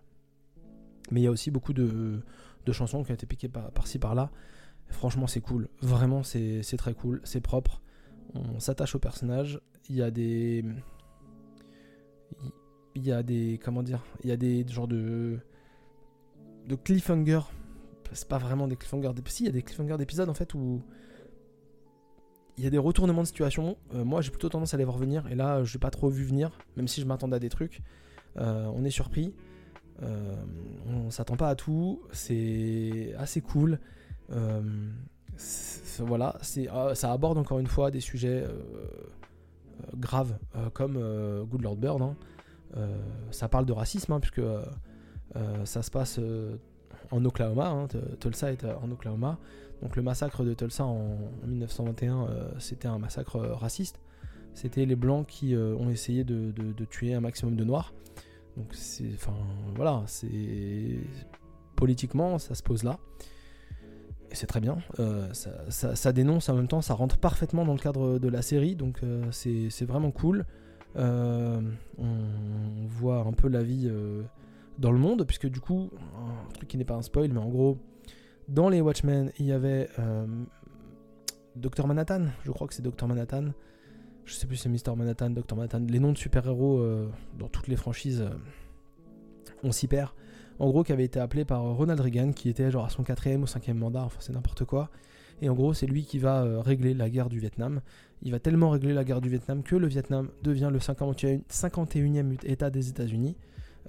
Mais il y a aussi beaucoup de, chansons qui ont été piquées par-ci par-là. Franchement, c'est cool. Vraiment, c'est très cool. C'est propre. On s'attache au personnage. Il y a des. Il y a des. Comment dire Il y a des genres de. De cliffhanger. C'est pas vraiment des cliffhangers. Si, il y a des cliffhangers d'épisodes en fait où. Il y a des retournements de situation. Euh, moi, j'ai plutôt tendance à les voir venir. Et là, je n'ai pas trop vu venir. Même si je m'attendais à des trucs. Euh, on est surpris. Euh, on s'attend pas à tout, c'est assez cool. Euh, voilà, ah, ça aborde encore une fois des sujets euh, graves comme Good Lord Bird. Hein. ça parle de racisme, hein, puisque ça se passe en Oklahoma, hein, Tulsa est en Oklahoma. Donc le massacre de Tulsa en, 1921, c'était un massacre raciste. C'était les blancs qui ont essayé de, tuer un maximum de noirs. Donc enfin voilà, c'est politiquement ça se pose là. Et c'est très bien. ça, dénonce en même temps, ça rentre parfaitement dans le cadre de la série, donc c'est vraiment cool. on voit un peu la vie dans le monde, puisque du coup, un truc qui n'est pas un spoil, mais en gros, dans les Watchmen, il y avait euh, Docteur Manhattan, je crois que c'est Docteur Manhattan, je sais plus c'est Mister Manhattan, Docteur Manhattan, les noms de super-héros euh, dans toutes les franchises, euh, on s'y perd. En gros, qui avait été appelé par Ronald Reagan, qui était genre à son quatrième ou cinquième mandat, enfin c'est n'importe quoi. Et en gros, c'est lui qui va régler la guerre du Vietnam. Il va tellement régler la guerre du Vietnam que le Vietnam devient le 51e État des États-Unis.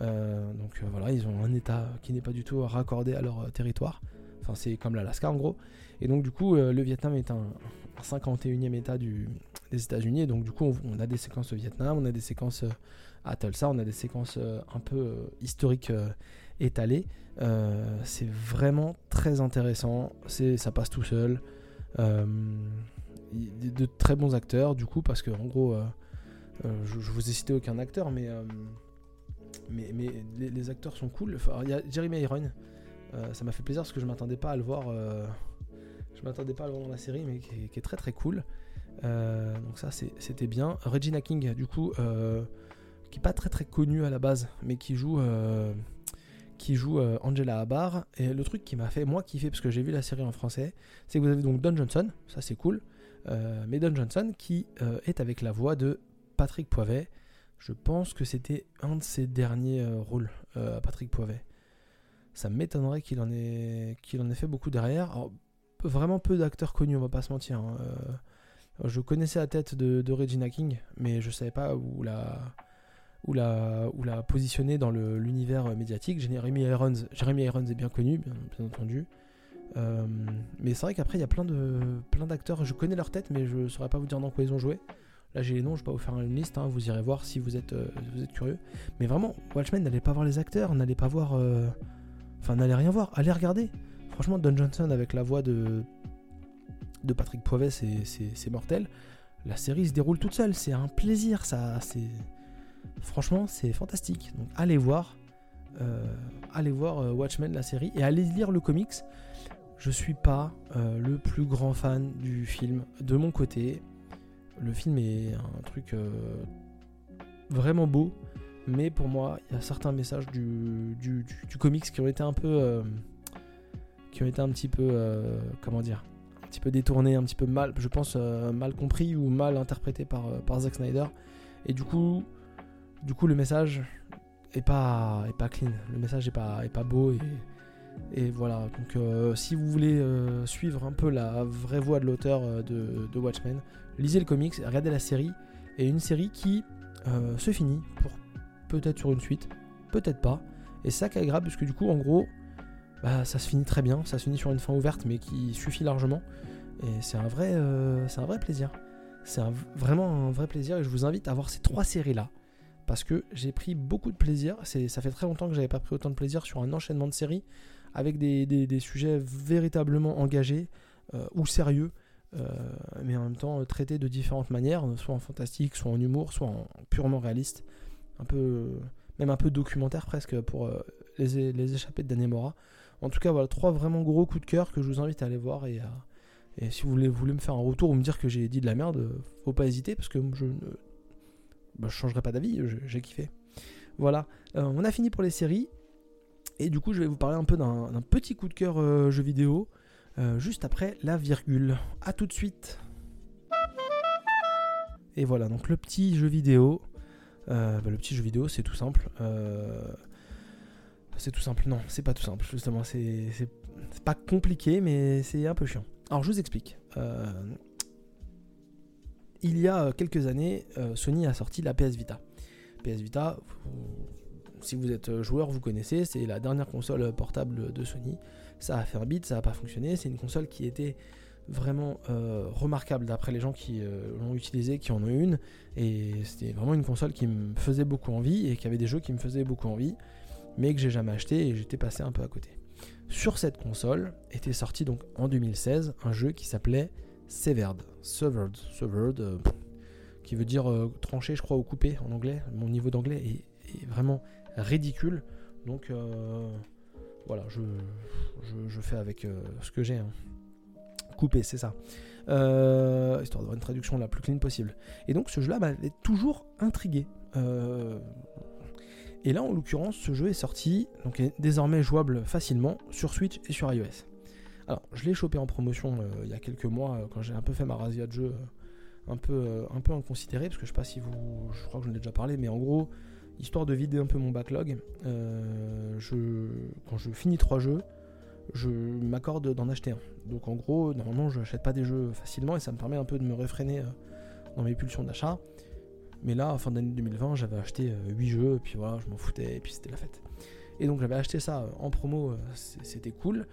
Euh, donc euh, voilà, ils ont un état qui n'est pas du tout raccordé à leur euh, territoire. Enfin, c'est comme l'Alaska en gros. Et donc, du coup, le Vietnam est un, 51e état des États-Unis. Donc, du coup, on, a des séquences au Vietnam, on a des séquences à Tulsa, on a des séquences un peu historiques étalées. c'est vraiment très intéressant. Ça passe tout seul. de très bons acteurs, du coup, parce que en gros, je, je, vous ai cité aucun acteur, mais mais, les, acteurs sont cool. il y a Jeremy Iron. Euh, ça m'a fait plaisir parce que je m'attendais pas à le voir. Euh, je m'attendais pas à le voir dans la série, mais qui est, très très cool. Euh, donc ça c'était bien. Regina King, du coup, qui est pas très très connue à la base, mais qui joue qui joue Angela Abar. Et le truc qui m'a fait moi kiffer parce que j'ai vu la série en français, c'est que vous avez donc Don Johnson, ça c'est cool. mais Don Johnson qui est avec la voix de Patrick Poivet. Je pense que c'était un de ses derniers euh, rôles euh, à Patrick Poivet. Ça m'étonnerait qu'il en, ait, qu'il en ait fait beaucoup derrière. Vraiment peu d'acteurs connus, on va pas se mentir. Hein. Euh, je connaissais la tête de, Regina King, mais je savais pas où la, où la, où la positionner dans l'univers médiatique. Jeremy Irons, Jeremy Irons est bien connu, bien, entendu. mais c'est vrai qu'après, il y a plein d'acteurs. Plein je connais leur tête, mais je saurais pas vous dire dans quoi ils ont joué. Là j'ai les noms, je vais pas vous faire une liste, hein, vous irez voir si vous êtes, euh, vous êtes curieux. Mais vraiment, Watchmen, n'allez pas voir les acteurs, n'allez pas voir. Euh, enfin, n'allez rien voir, allez regarder. Franchement, Don Johnson avec la voix de, de Patrick Poivet, c'est mortel. La série se déroule toute seule, c'est un plaisir, Franchement, c'est fantastique. Donc allez voir. Euh, allez voir Watchmen, la série, et allez lire le comics. Je suis pas le plus grand fan du film de mon côté le film est un truc euh, vraiment beau, mais pour moi, il y a certains messages du, du, comics qui ont été un peu. Euh, qui ont été un petit peu. Euh, comment dire Un petit peu détournés, un petit peu mal, je pense, mal compris ou mal interprétés par, par Zack Snyder. Et du coup, du coup le message est pas, est pas clean. Le message est pas, est pas beau et. Et voilà, donc si vous voulez suivre un peu la vraie voix de l'auteur de, de, Watchmen, lisez le comics, regardez la série, et une série qui euh, se finit pour peut-être sur une suite, peut-être pas. Et ça qui est agréable, parce que du coup, en gros, bah, ça se finit très bien, ça se finit sur une fin ouverte, mais qui suffit largement. Et c'est un vrai, euh, un vrai plaisir. C'est vraiment un vrai plaisir, et je vous invite à voir ces trois séries-là. Parce que j'ai pris beaucoup de plaisir. Ça fait très longtemps que j'avais pas pris autant de plaisir sur un enchaînement de séries avec des, sujets véritablement engagés euh, ou sérieux. Euh, mais en même temps traité de différentes manières, soit en fantastique, soit en humour, soit en purement réaliste, un peu, même un peu documentaire presque pour les, les de Danemora. En tout cas, voilà, trois vraiment gros coups de cœur que je vous invite à aller voir et, et si vous voulez, me faire un retour ou me dire que j'ai dit de la merde, faut pas hésiter parce que je ne bah, changerai pas d'avis, j'ai kiffé. Voilà, euh, on a fini pour les séries. Et du coup, je vais vous parler un peu d'un petit coup de cœur jeu vidéo. Euh, juste après la virgule. A tout de suite. Et voilà, donc le petit jeu vidéo. Euh, bah, le petit jeu vidéo, c'est tout simple. Euh, c'est tout simple, non, c'est pas tout simple, justement. C'est pas compliqué, mais c'est un peu chiant. Alors, je vous explique. il y a quelques années, Sony a sorti la PS Vita. PS Vita, si vous êtes joueur, vous connaissez, c'est la dernière console portable de Sony ça a fait un beat, ça n'a pas fonctionné. C'est une console qui était vraiment euh, remarquable d'après les gens qui euh, l'ont utilisée, qui en ont une. Et c'était vraiment une console qui me faisait beaucoup envie et qui avait des jeux qui me faisaient beaucoup envie. Mais que j'ai jamais acheté et j'étais passé un peu à côté. Sur cette console était sorti donc en 2016 un jeu qui s'appelait Severed. Severed, Severed euh, qui veut dire euh, tranché, je crois, ou coupé en anglais. Mon niveau d'anglais est, vraiment ridicule. Donc euh, voilà, je, fais avec ce que j'ai. Hein. Coupé, c'est ça. histoire d'avoir une traduction la plus clean possible. Et donc ce jeu-là m'avait toujours intrigué. Et là, en l'occurrence, ce jeu est sorti, donc est désormais jouable facilement sur Switch et sur iOS. Alors, je l'ai chopé en promotion euh, il y a quelques mois, euh, quand j'ai un peu fait ma razzia de jeu, euh, un peu, un peu parce que je sais pas si vous. Je crois que je ai déjà parlé, mais en gros, histoire de vider un peu mon backlog, quand je finis trois jeux, je m'accorde d'en acheter un. Donc en gros, normalement, je n'achète pas des jeux facilement et ça me permet un peu de me réfréner dans mes pulsions d'achat. Mais là, fin d'année 2020, j'avais acheté 8 euh, jeux, et puis voilà, je m'en foutais, et puis c'était la fête. Et donc j'avais acheté ça euh, en promo, euh, c'était cool,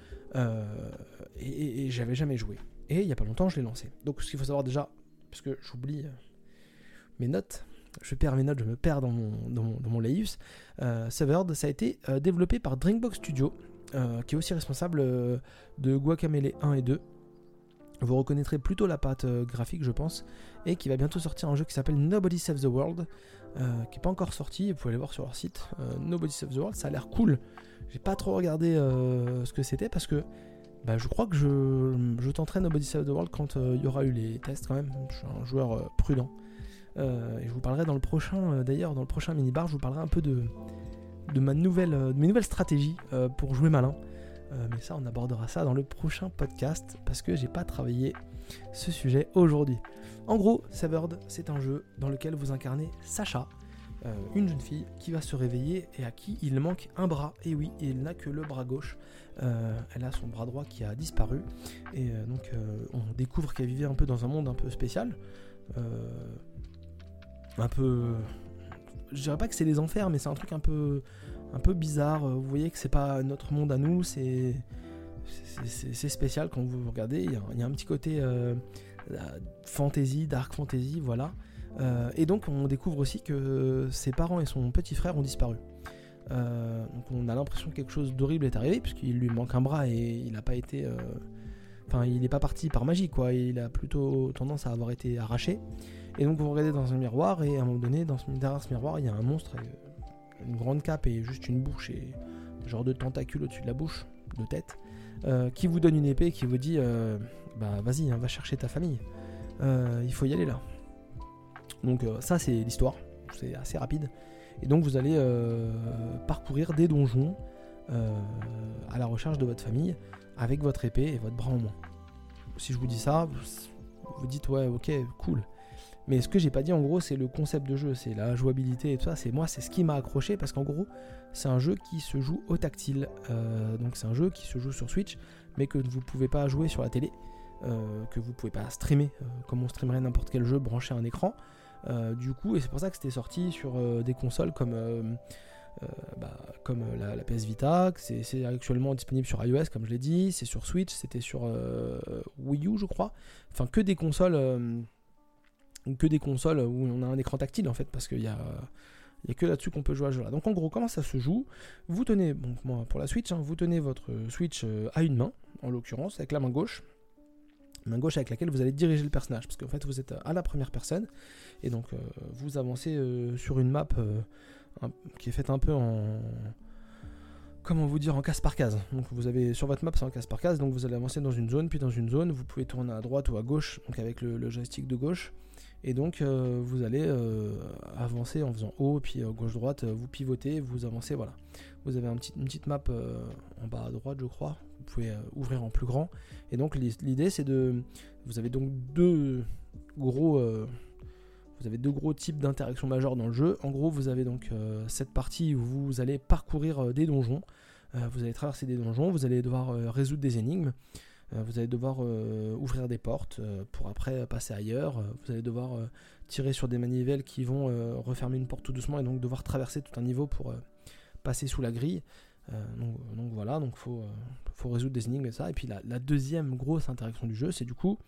et, j'avais jamais joué. Et il y a pas longtemps, je l'ai lancé. Donc ce qu'il faut savoir déjà, parce que j'oublie mes notes, je perds mes notes, je me perds dans mon, dans mon. Severed, ça a été développé par Drinkbox Studio, qui est aussi responsable de Guacamele 1 et 2, vous reconnaîtrez plutôt la patte euh, graphique, je pense, et qui va bientôt sortir un jeu qui s'appelle Nobody Saves the World, euh, qui n'est pas encore sorti. Vous pouvez aller voir sur leur site. Euh, Nobody Saves the World, ça a l'air cool. J'ai pas trop regardé ce que c'était parce que bah, je crois que je, je tenterai Nobody Saves the World quand il y aura eu les tests quand même. Je suis un joueur prudent. et je vous parlerai dans le prochain, d'ailleurs, dans le prochain mini-bar, je vous parlerai un peu de, de, ma nouvelle, de mes nouvelles stratégies pour jouer malin. Euh, mais ça, on abordera ça dans le prochain podcast parce que j'ai pas travaillé ce sujet aujourd'hui. En gros, Severed, c'est un jeu dans lequel vous incarnez Sacha, euh, une jeune fille qui va se réveiller et à qui il manque un bras. Et oui, il n'a que le bras gauche. Euh, elle a son bras droit qui a disparu. Et donc, on découvre qu'elle vivait un peu dans un monde un peu spécial. un peu. Je dirais pas que c'est les enfers, mais c'est un truc un peu un peu bizarre. Vous voyez que c'est pas notre monde à nous, c'est spécial quand vous regardez. Il y a, un petit côté euh, fantasy, dark fantasy, voilà. Euh, et donc on découvre aussi que ses parents et son petit frère ont disparu. Euh, on a l'impression que quelque chose d'horrible est arrivé puisqu'il lui manque un bras et il n'a pas été, enfin il n'est pas parti par magie quoi. Il a plutôt tendance à avoir été arraché. Et donc vous regardez dans un miroir et à un moment donné, dans ce, derrière ce miroir, il y a un monstre une grande cape et juste une bouche et genre de tentacule au-dessus de la bouche, de tête, euh, qui vous donne une épée qui vous dit euh, bah vas-y, hein, va chercher ta famille. Euh, il faut y aller là. Donc ça c'est l'histoire, c'est assez rapide. Et donc vous allez parcourir des donjons à la recherche de votre famille avec votre épée et votre bras en moins. Si je vous dis ça, vous dites ouais ok cool. Mais ce que j'ai pas dit en gros, c'est le concept de jeu, c'est la jouabilité et tout ça. C'est moi, c'est ce qui m'a accroché parce qu'en gros, c'est un jeu qui se joue au tactile. Euh, donc c'est un jeu qui se joue sur Switch, mais que vous pouvez pas jouer sur la télé, euh, que vous pouvez pas streamer euh, comme on streamerait n'importe quel jeu branché à un écran. du coup, et c'est pour ça que c'était sorti sur des consoles comme bah, comme la, PS Vita, c'est actuellement disponible sur iOS, comme je l'ai dit, c'est sur Switch, c'était sur Wii U, je crois. Enfin, que des consoles que des consoles où on a un écran tactile en fait, parce qu'il y a, y a que là-dessus qu'on peut jouer à ce jeu-là. Donc en gros, comment ça se joue? Vous tenez, bon, pour la Switch, hein, vous tenez votre Switch euh, à une main, en l'occurrence, avec la main gauche. Main gauche avec laquelle vous allez diriger le personnage, parce qu'en fait vous êtes à la première personne, et donc euh, vous avancez euh, sur une map qui est faite un peu en, comment vous dire, en case par case. Donc vous avez sur votre map, c'est en case par case, donc vous allez avancer dans une zone, puis dans une zone, vous pouvez tourner à droite ou à gauche, donc avec le joystick de gauche. Et donc euh, vous allez euh, avancer en faisant haut, puis euh, gauche-droite, vous pivotez, vous avancez, voilà. Vous avez une petite map en bas à droite, je crois. Vous pouvez ouvrir en plus grand. Et donc l'idée c'est de... Vous avez donc deux gros... vous avez deux gros types d'interactions majeures dans le jeu. En gros, vous avez donc cette partie où vous allez parcourir des donjons. vous allez traverser des donjons, vous allez devoir résoudre des énigmes. Euh, vous allez devoir euh, ouvrir des portes euh, pour après passer ailleurs. vous allez devoir tirer sur des manivelles qui vont refermer une porte tout doucement et donc devoir traverser tout un niveau pour passer sous la grille. donc, voilà, donc faut, faut résoudre des énigmes et ça. Et puis la, deuxième grosse interaction du jeu, c'est du coup,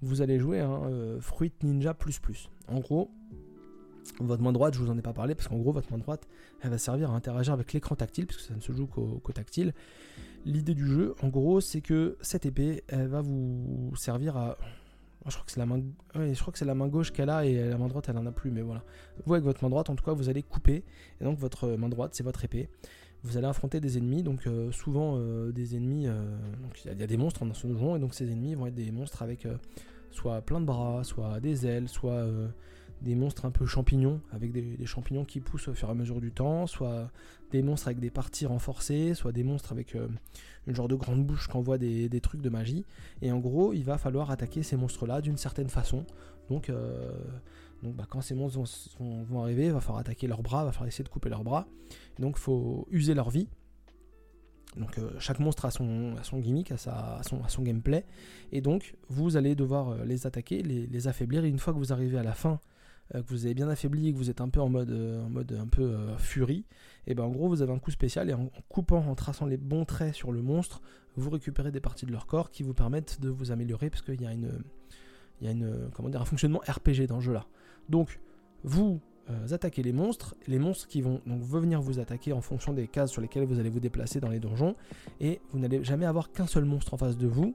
vous allez jouer un Fruit Ninja. En gros, Votre main droite, je vous en ai pas parlé, parce qu'en gros, votre main droite, elle va servir à interagir avec l'écran tactile, puisque ça ne se joue qu'au tactile. L'idée du jeu, en gros, c'est que cette épée, elle va vous servir à. Je crois que c'est la main, gauche qu'elle a et la main droite elle en a plus, mais voilà. Vous avec votre main droite, en tout cas, vous allez couper, et donc votre main droite, c'est votre épée. Vous allez affronter des ennemis, donc euh, souvent euh, des ennemis. Euh, il y, a des monstres dans ce donjon, et donc ces ennemis vont être des monstres avec soit plein de bras, soit des ailes, soit des monstres un peu champignons, avec des, champignons qui poussent au fur et à mesure du temps, soit des monstres avec des parties renforcées, soit des monstres avec euh, une genre de grande bouche qui envoie des, trucs de magie. Et en gros, il va falloir attaquer ces monstres-là d'une certaine façon. Donc, euh, bah, quand ces monstres vont, arriver, il va falloir attaquer leurs bras, il va falloir essayer de couper leurs bras. donc il faut user leur vie. Donc euh, chaque monstre a son, gimmick, a, son, gameplay. Et donc vous allez devoir les attaquer, les, affaiblir. Et une fois que vous arrivez à la fin que vous avez bien affaibli et que vous êtes un peu en mode, euh, en mode un peu euh, furie, et ben en gros vous avez un coup spécial et en, coupant, en traçant les bons traits sur le monstre, vous récupérez des parties de leur corps qui vous permettent de vous améliorer parce qu'il y a une, il y comment dire, un fonctionnement RPG dans ce jeu là. Donc vous attaquez les monstres, les monstres qui vont donc venir vous attaquer en fonction des cases sur lesquelles vous allez vous déplacer dans les donjons, et vous n'allez jamais avoir qu'un seul monstre en face de vous,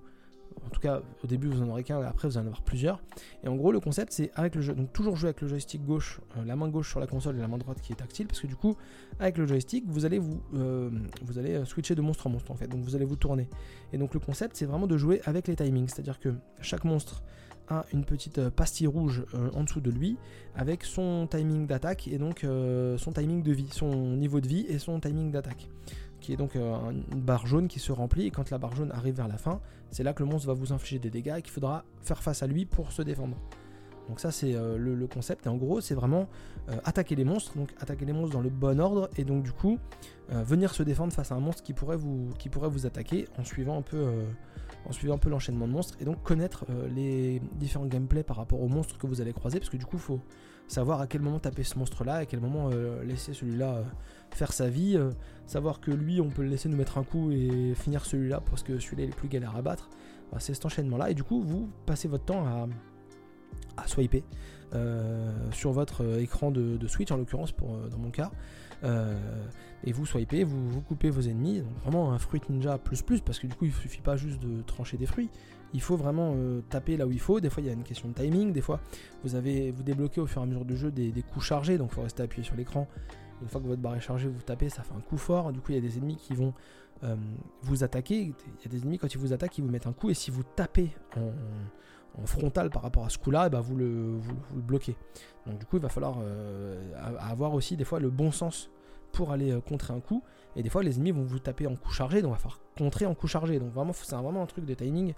en tout cas, au début, vous en aurez qu'un, après, vous en avoir plusieurs. Et en gros, le concept, c'est avec le jeu, donc toujours jouer avec le joystick gauche, euh, la main gauche sur la console et la main droite qui est tactile, parce que du coup, avec le joystick, vous allez vous, euh, allez euh, switcher de monstre en monstre en fait. Donc vous allez vous tourner. Et donc le concept, c'est vraiment de jouer avec les timings, c'est-à-dire que chaque monstre a une petite pastille rouge en dessous de lui avec son timing d'attaque et donc son timing de vie, son niveau de vie et son timing d'attaque qui est donc euh, une barre jaune qui se remplit, et quand la barre jaune arrive vers la fin, c'est là que le monstre va vous infliger des dégâts et qu'il faudra faire face à lui pour se défendre. Donc ça c'est euh, le, concept, et en gros c'est vraiment euh, attaquer les monstres, donc attaquer les monstres dans le bon ordre, et donc du coup venir se défendre face à un monstre qui pourrait vous, qui pourrait vous attaquer en suivant un peu en suivant un peu l'enchaînement de monstres, et donc connaître les différents gameplays par rapport aux monstres que vous allez croiser, parce que du coup faut savoir à quel moment taper ce monstre là, à quel moment laisser celui-là faire sa vie, euh, savoir que lui, on peut le laisser nous mettre un coup et finir celui-là parce que celui-là est le plus galère à battre. c'est cet enchaînement-là. Et du coup, vous passez votre temps à, à swiper euh, sur votre euh, écran de, Switch, en l'occurrence, pour dans mon cas. et vous swipez, vous, vous coupez vos ennemis. Donc vraiment un fruit ninja plus plus, parce que du coup, il suffit pas juste de trancher des fruits. Il faut vraiment taper là où il faut. Des fois, il y a une question de timing. Des fois, vous avez vous débloquez au fur et à mesure du jeu des, des coups chargés. Donc, il faut rester appuyé sur l'écran une fois que votre barre est chargée, vous tapez, ça fait un coup fort. Du coup, il y a des ennemis qui vont euh, vous attaquer. Il y a des ennemis, quand ils vous attaquent, ils vous mettent un coup. Et si vous tapez en, frontal par rapport à ce coup-là, eh ben, vous, le, bloquez. Donc, du coup, il va falloir euh, avoir aussi des fois le bon sens pour aller euh, contrer un coup. Et des fois, les ennemis vont vous taper en coup chargé. Donc, il va falloir contrer en coup chargé. Donc, vraiment, c'est vraiment un truc de timing.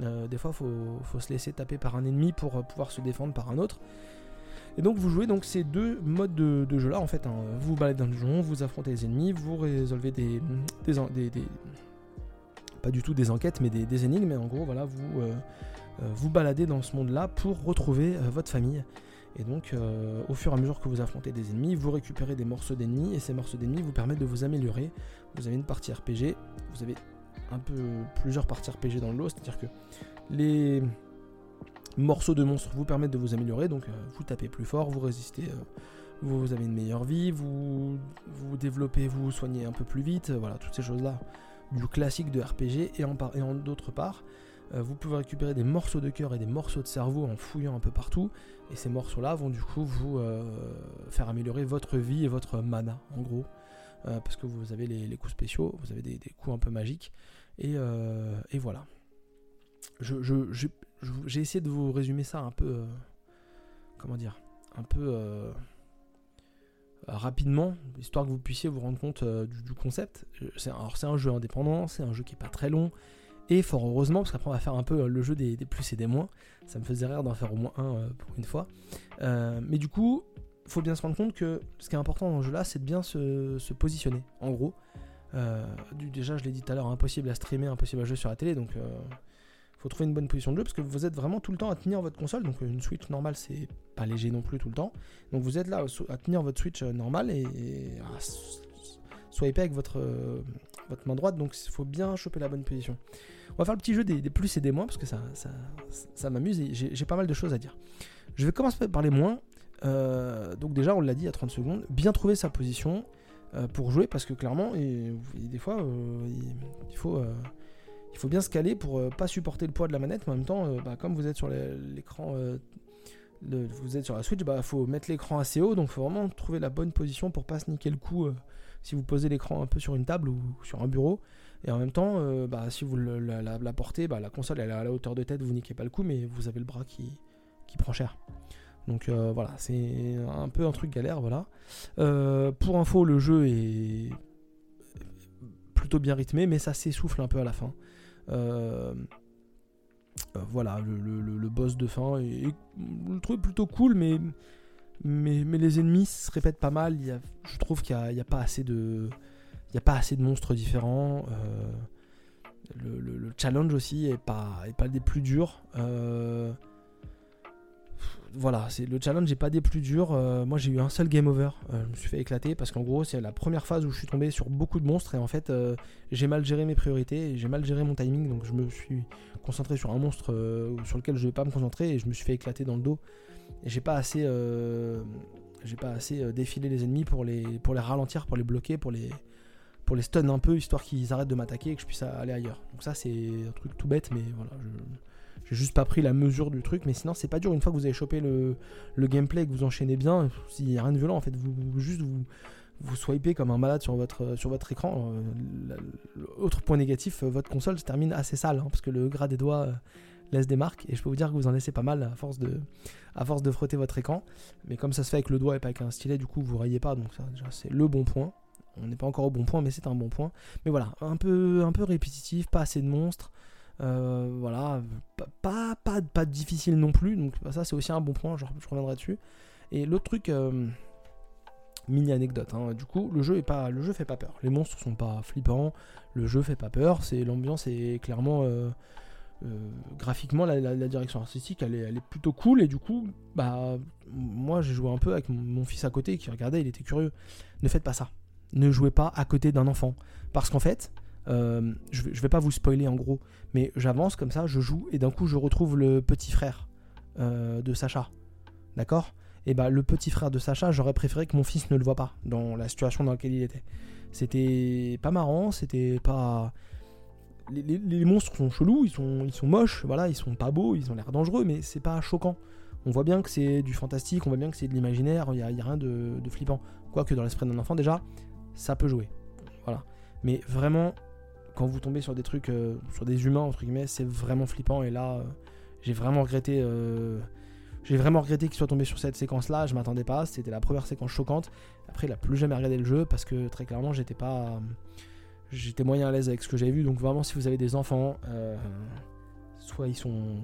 des fois, il faut, se laisser taper par un ennemi pour pouvoir se défendre par un autre. Et donc vous jouez donc ces deux modes de, jeu là en fait. Hein. Vous baladez dans le donjon, vous affrontez les ennemis, vous résolvez des, des, pas du tout des enquêtes mais des, énigmes. Mais en gros voilà vous euh, euh, vous baladez dans ce monde là pour retrouver euh, votre famille. Et donc, au fur et à mesure que vous affrontez des ennemis, vous récupérez des morceaux d'ennemis, et ces morceaux d'ennemis vous permettent de vous améliorer. Vous avez une partie RPG, vous avez un peu plusieurs parties RPG dans le lot, c'est-à-dire que les, morceaux de monstres vous permettent de vous améliorer, donc euh, vous tapez plus fort, vous résistez, euh, vous avez une meilleure vie, vous vous développez, vous soignez un peu plus vite, euh, voilà, toutes ces choses-là du classique de RPG, et en, d'autre part, vous pouvez récupérer des morceaux de cœur et des morceaux de cerveau en fouillant un peu partout, et ces morceaux-là vont du coup vous faire améliorer votre vie et votre mana, en gros, parce que vous avez les, coups spéciaux, vous avez des, coups un peu magiques, et, voilà. Je, j'ai essayé de vous résumer ça un peu. Euh, comment dire Un peu. Euh, rapidement, histoire que vous puissiez vous rendre compte euh, du, concept. alors c'est un jeu indépendant, c'est un jeu qui est pas très long, et fort heureusement, parce qu'après on va faire un peu le jeu des, plus et des moins. Ça me faisait rire d'en faire au moins un pour une fois. mais du coup, il faut bien se rendre compte que ce qui est important dans ce jeu-là, c'est de bien se, positionner. En gros, déjà je l'ai dit tout à l'heure, impossible à streamer, impossible à jouer sur la télé, donc faut trouver une bonne position de jeu parce que vous êtes vraiment tout le temps à tenir votre console. Donc une Switch normale, c'est pas léger non plus tout le temps. Donc vous êtes là à tenir votre Switch euh, normale et, soyez pas avec votre, euh, votre main droite. Donc il faut bien choper la bonne position. On va faire le petit jeu des, plus et des moins parce que ça, ça, m'amuse et j'ai pas mal de choses à dire. Je vais commencer par les moins. Euh, donc déjà, on l'a dit à 30 secondes, bien trouver sa position pour jouer parce que clairement, et, des fois, euh, il, faut, il faut bien se caler pour pas supporter le poids de la manette, mais en même temps, bah, comme vous êtes sur l'écran, vous êtes sur la Switch, il bah, faut mettre l'écran assez haut, donc il faut vraiment trouver la bonne position pour pas se niquer le coup si vous posez l'écran un peu sur une table ou sur un bureau. Et en même temps, bah, si vous la, portez, la console elle est à la hauteur de tête, vous niquez pas le coup, mais vous avez le bras qui, qui prend cher. Donc euh, voilà, c'est un peu un truc galère, voilà. Euh, pour info, le jeu est plutôt bien rythmé, mais ça s'essouffle un peu à la fin. Euh, voilà, le, boss de fin est, le truc plutôt cool, mais, les ennemis se répètent pas mal. Je trouve qu'il n'y a, pas assez de, y a assez de monstres différents. le, challenge aussi est pas, est pas des plus durs voilà, c'est le challenge n'est pas des plus durs. Euh, moi, j'ai eu un seul game over. Euh, je me suis fait éclater parce qu'en gros, c'est la première phase où je suis tombé sur beaucoup de monstres et en fait, euh, j'ai mal géré mes priorités, j'ai mal géré mon timing, donc je me suis concentré sur un monstre sur lequel je ne vais pas me concentrer et je me suis fait éclater dans le dos. Et j'ai pas assez, pas assez défilé les ennemis pour les, pour les ralentir, pour les bloquer, pour les, pour stun un peu, histoire qu'ils arrêtent de m'attaquer et que je puisse aller ailleurs. Donc ça, c'est un truc tout bête, mais voilà. J'ai juste pas pris la mesure du truc, mais sinon c'est pas dur. Une fois que vous avez chopé le, gameplay et que vous enchaînez bien, s'il n'y a rien de violent en fait, vous, juste vous, vous swipez comme un malade sur votre, sur votre écran. Euh, autre point négatif, euh, votre console se termine assez sale, hein, parce que le gras des doigts euh, laisse des marques, et je peux vous dire que vous en laissez pas mal à force de, à force de frotter votre écran. Mais comme ça se fait avec le doigt et pas avec un stylet, du coup vous rayez pas, donc c'est le bon point. On n'est pas encore au bon point, mais c'est un bon point. Mais voilà, un peu, un peu répétitif, pas assez de monstres. Euh, voilà, pas, pas, pas, difficile non plus, donc ça c'est aussi un bon point, je, reviendrai dessus. Et l'autre truc, euh, mini anecdote, hein, du coup le jeu est pas, le jeu fait pas peur, les monstres sont pas flippants, le jeu fait pas peur, c'est l'ambiance est clairement euh, graphiquement la, direction artistique elle est, elle est, plutôt cool et du coup bah moi j'ai joué un peu avec mon fils à côté qui regardait, il était curieux. Ne faites pas ça, ne jouez pas à côté d'un enfant parce qu'en fait euh, je, vais, pas vous spoiler en gros, mais j'avance comme ça, je joue et d'un coup je retrouve le petit frère euh, de Sacha. D'accord? Et bah le petit frère de Sacha, j'aurais préféré que mon fils ne le voit pas dans la situation dans laquelle il était. C'était pas marrant, c'était pas. Les, monstres sont chelous, ils sont, ils sont moches, voilà, ils sont pas beaux, ils ont l'air dangereux, mais c'est pas choquant. On voit bien que c'est du fantastique, on voit bien que c'est de l'imaginaire, il n'y a, a, rien de, de flippant. Quoique dans l'esprit d'un enfant, déjà, ça peut jouer. Voilà. Mais vraiment, quand vous tombez sur des trucs, euh, sur des humains, entre guillemets, c'est vraiment flippant. Et là, euh, j'ai vraiment regretté. Euh, j'ai vraiment regretté qu'il soit tombé sur cette séquence-là. Je m'attendais pas. C'était la première séquence choquante. Après, il a plus jamais regardé le jeu parce que très clairement, j'étais pas. J'étais moyen à l'aise avec ce que j'avais vu. Donc, vraiment, si vous avez des enfants, soit ils sont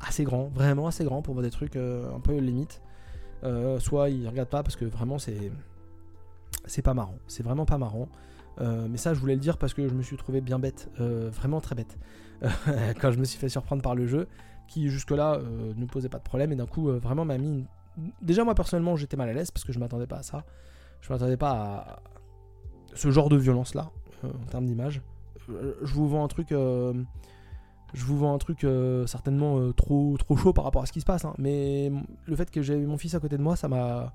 assez grands, vraiment assez grands pour voir des trucs un peu limite. soit ils regardent pas parce que vraiment, c'est. C'est pas marrant. C'est vraiment pas marrant. Euh, mais ça, je voulais le dire parce que je me suis trouvé bien bête, euh, vraiment très bête, quand je me suis fait surprendre par le jeu, qui jusque-là euh, ne posait pas de problème, et d'un coup, vraiment m'a mis. Déjà, moi personnellement, j'étais mal à l'aise parce que je m'attendais pas à ça. Je m'attendais pas à ce genre de violence-là, en termes d'image. je vous vends un truc. je vous vends un truc certainement trop, trop chaud par rapport à ce qui se passe, hein. mais le fait que j'ai mon fils à côté de moi, ça m'a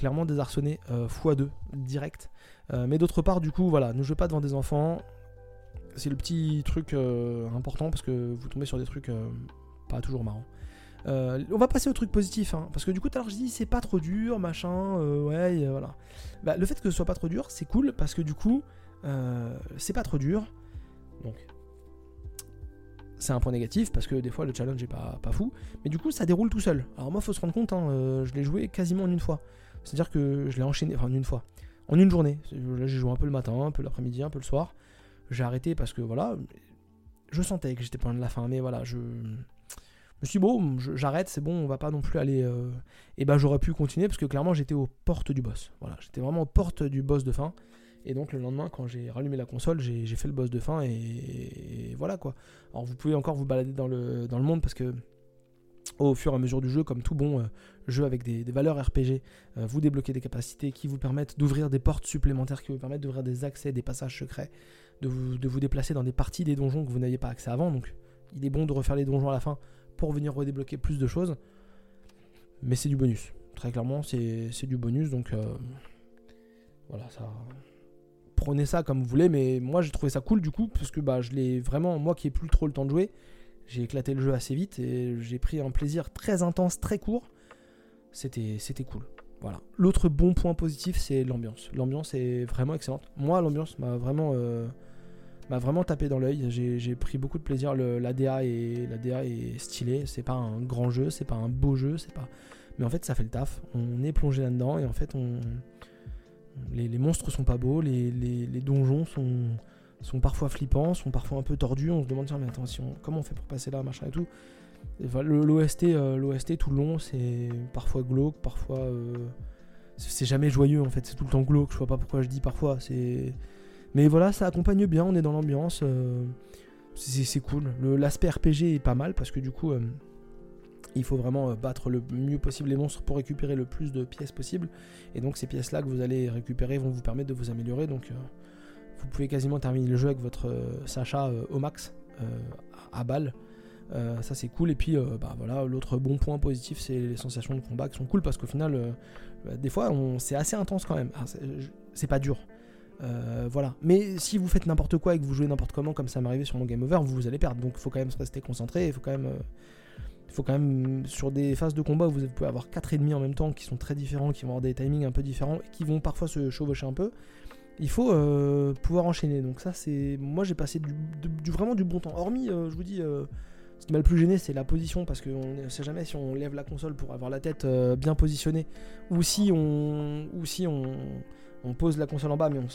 clairement désarçonné x2 direct. Euh, mais d'autre part, du coup, voilà, ne jouez pas devant des enfants. C'est le petit truc euh, important parce que vous tombez sur des trucs euh, pas toujours marrants. on va passer au truc positif, hein, parce que du coup, tout à je dis c'est pas trop dur, machin, ouais, voilà. Bah, le fait que ce soit pas trop dur, c'est cool parce que du coup, c'est pas trop dur. Donc, c'est un point négatif parce que des fois le challenge est pas, pas fou, mais du coup ça déroule tout seul. Alors moi faut se rendre compte, hein, je l'ai joué quasiment en une fois. C'est-à-dire que je l'ai enchaîné, enfin en une fois en une journée. Là, j'ai joué un peu le matin, un peu l'après-midi, un peu le soir. J'ai arrêté parce que voilà, je sentais que j'étais pas de la fin, mais voilà, je me suis dit, bon, j'arrête, c'est bon, on va pas non plus aller. Euh, et ben j'aurais pu continuer parce que clairement j'étais aux portes du boss. Voilà, j'étais vraiment aux portes du boss de fin. Et donc le lendemain, quand j'ai rallumé la console, j'ai fait le boss de fin et, voilà quoi. Alors vous pouvez encore vous balader dans le monde parce que au fur et à mesure du jeu, comme tout bon euh, jeu avec des, valeurs RPG, euh, vous débloquez des capacités qui vous permettent d'ouvrir des portes supplémentaires, qui vous permettent d'ouvrir des accès, des passages secrets, de vous, déplacer dans des parties des donjons que vous n'aviez pas accès avant. Donc il est bon de refaire les donjons à la fin pour venir redébloquer plus de choses. Mais c'est du bonus. Très clairement, c'est du bonus, donc voilà, ça. Prenez ça comme vous voulez, mais moi j'ai trouvé ça cool du coup, parce que bah, je l'ai vraiment, moi qui ai plus trop le temps de jouer, j'ai éclaté le jeu assez vite et j'ai pris un plaisir très intense, très court. C'était cool. Voilà. L'autre bon point positif, c'est l'ambiance. L'ambiance est vraiment excellente. Moi, l'ambiance m'a vraiment, euh, m'a vraiment tapé dans l'œil. J'ai pris beaucoup de plaisir. L'ADA est, est stylée. C'est pas un grand jeu, c'est pas un beau jeu, c'est pas. Mais en fait, ça fait le taf. On est plongé là-dedans et en fait, on, les, monstres sont pas beaux, les, donjons sont, sont parfois flippants, sont parfois un peu tordus. On se demande tiens, mais attention, comment on fait pour passer là, machin et tout. L'OST, euh, tout le long, c'est parfois glauque, parfois. Euh, c'est jamais joyeux en fait, c'est tout le temps glauque. Je vois pas pourquoi je dis parfois. C'est. Mais voilà, ça accompagne bien, on est dans l'ambiance. Euh, c'est cool. L'aspect RPG est pas mal parce que du coup, il faut vraiment battre le mieux possible les monstres pour récupérer le plus de pièces possible. Et donc, ces pièces-là que vous allez récupérer vont vous permettre de vous améliorer. Donc, vous pouvez quasiment terminer le jeu avec votre Sacha au max à balle. Euh, ça c'est cool. Et puis euh, bah, voilà, l'autre bon point positif, c'est les sensations de combat qui sont cool parce qu'au final, euh, bah, des fois, c'est assez intense quand même. Ah, c'est pas dur. voilà. Mais si vous faites n'importe quoi et que vous jouez n'importe comment, comme ça m'est arrivé sur mon game over, vous, allez perdre. Donc il faut quand même rester concentré. Il faut quand même, faut quand même sur des phases de combat où vous pouvez avoir 4 ennemis en même temps qui sont très différents, qui vont avoir des timings un peu différents, et qui vont parfois se chevaucher un peu. Il faut pouvoir enchaîner. Donc ça, c'est moi j'ai passé du, vraiment du bon temps. Hormis, je vous dis ce qui m'a le plus gêné, c'est la position, parce qu'on ne sait jamais si on lève la console pour avoir la tête euh, bien positionnée, ou si on, pose la console en bas, mais on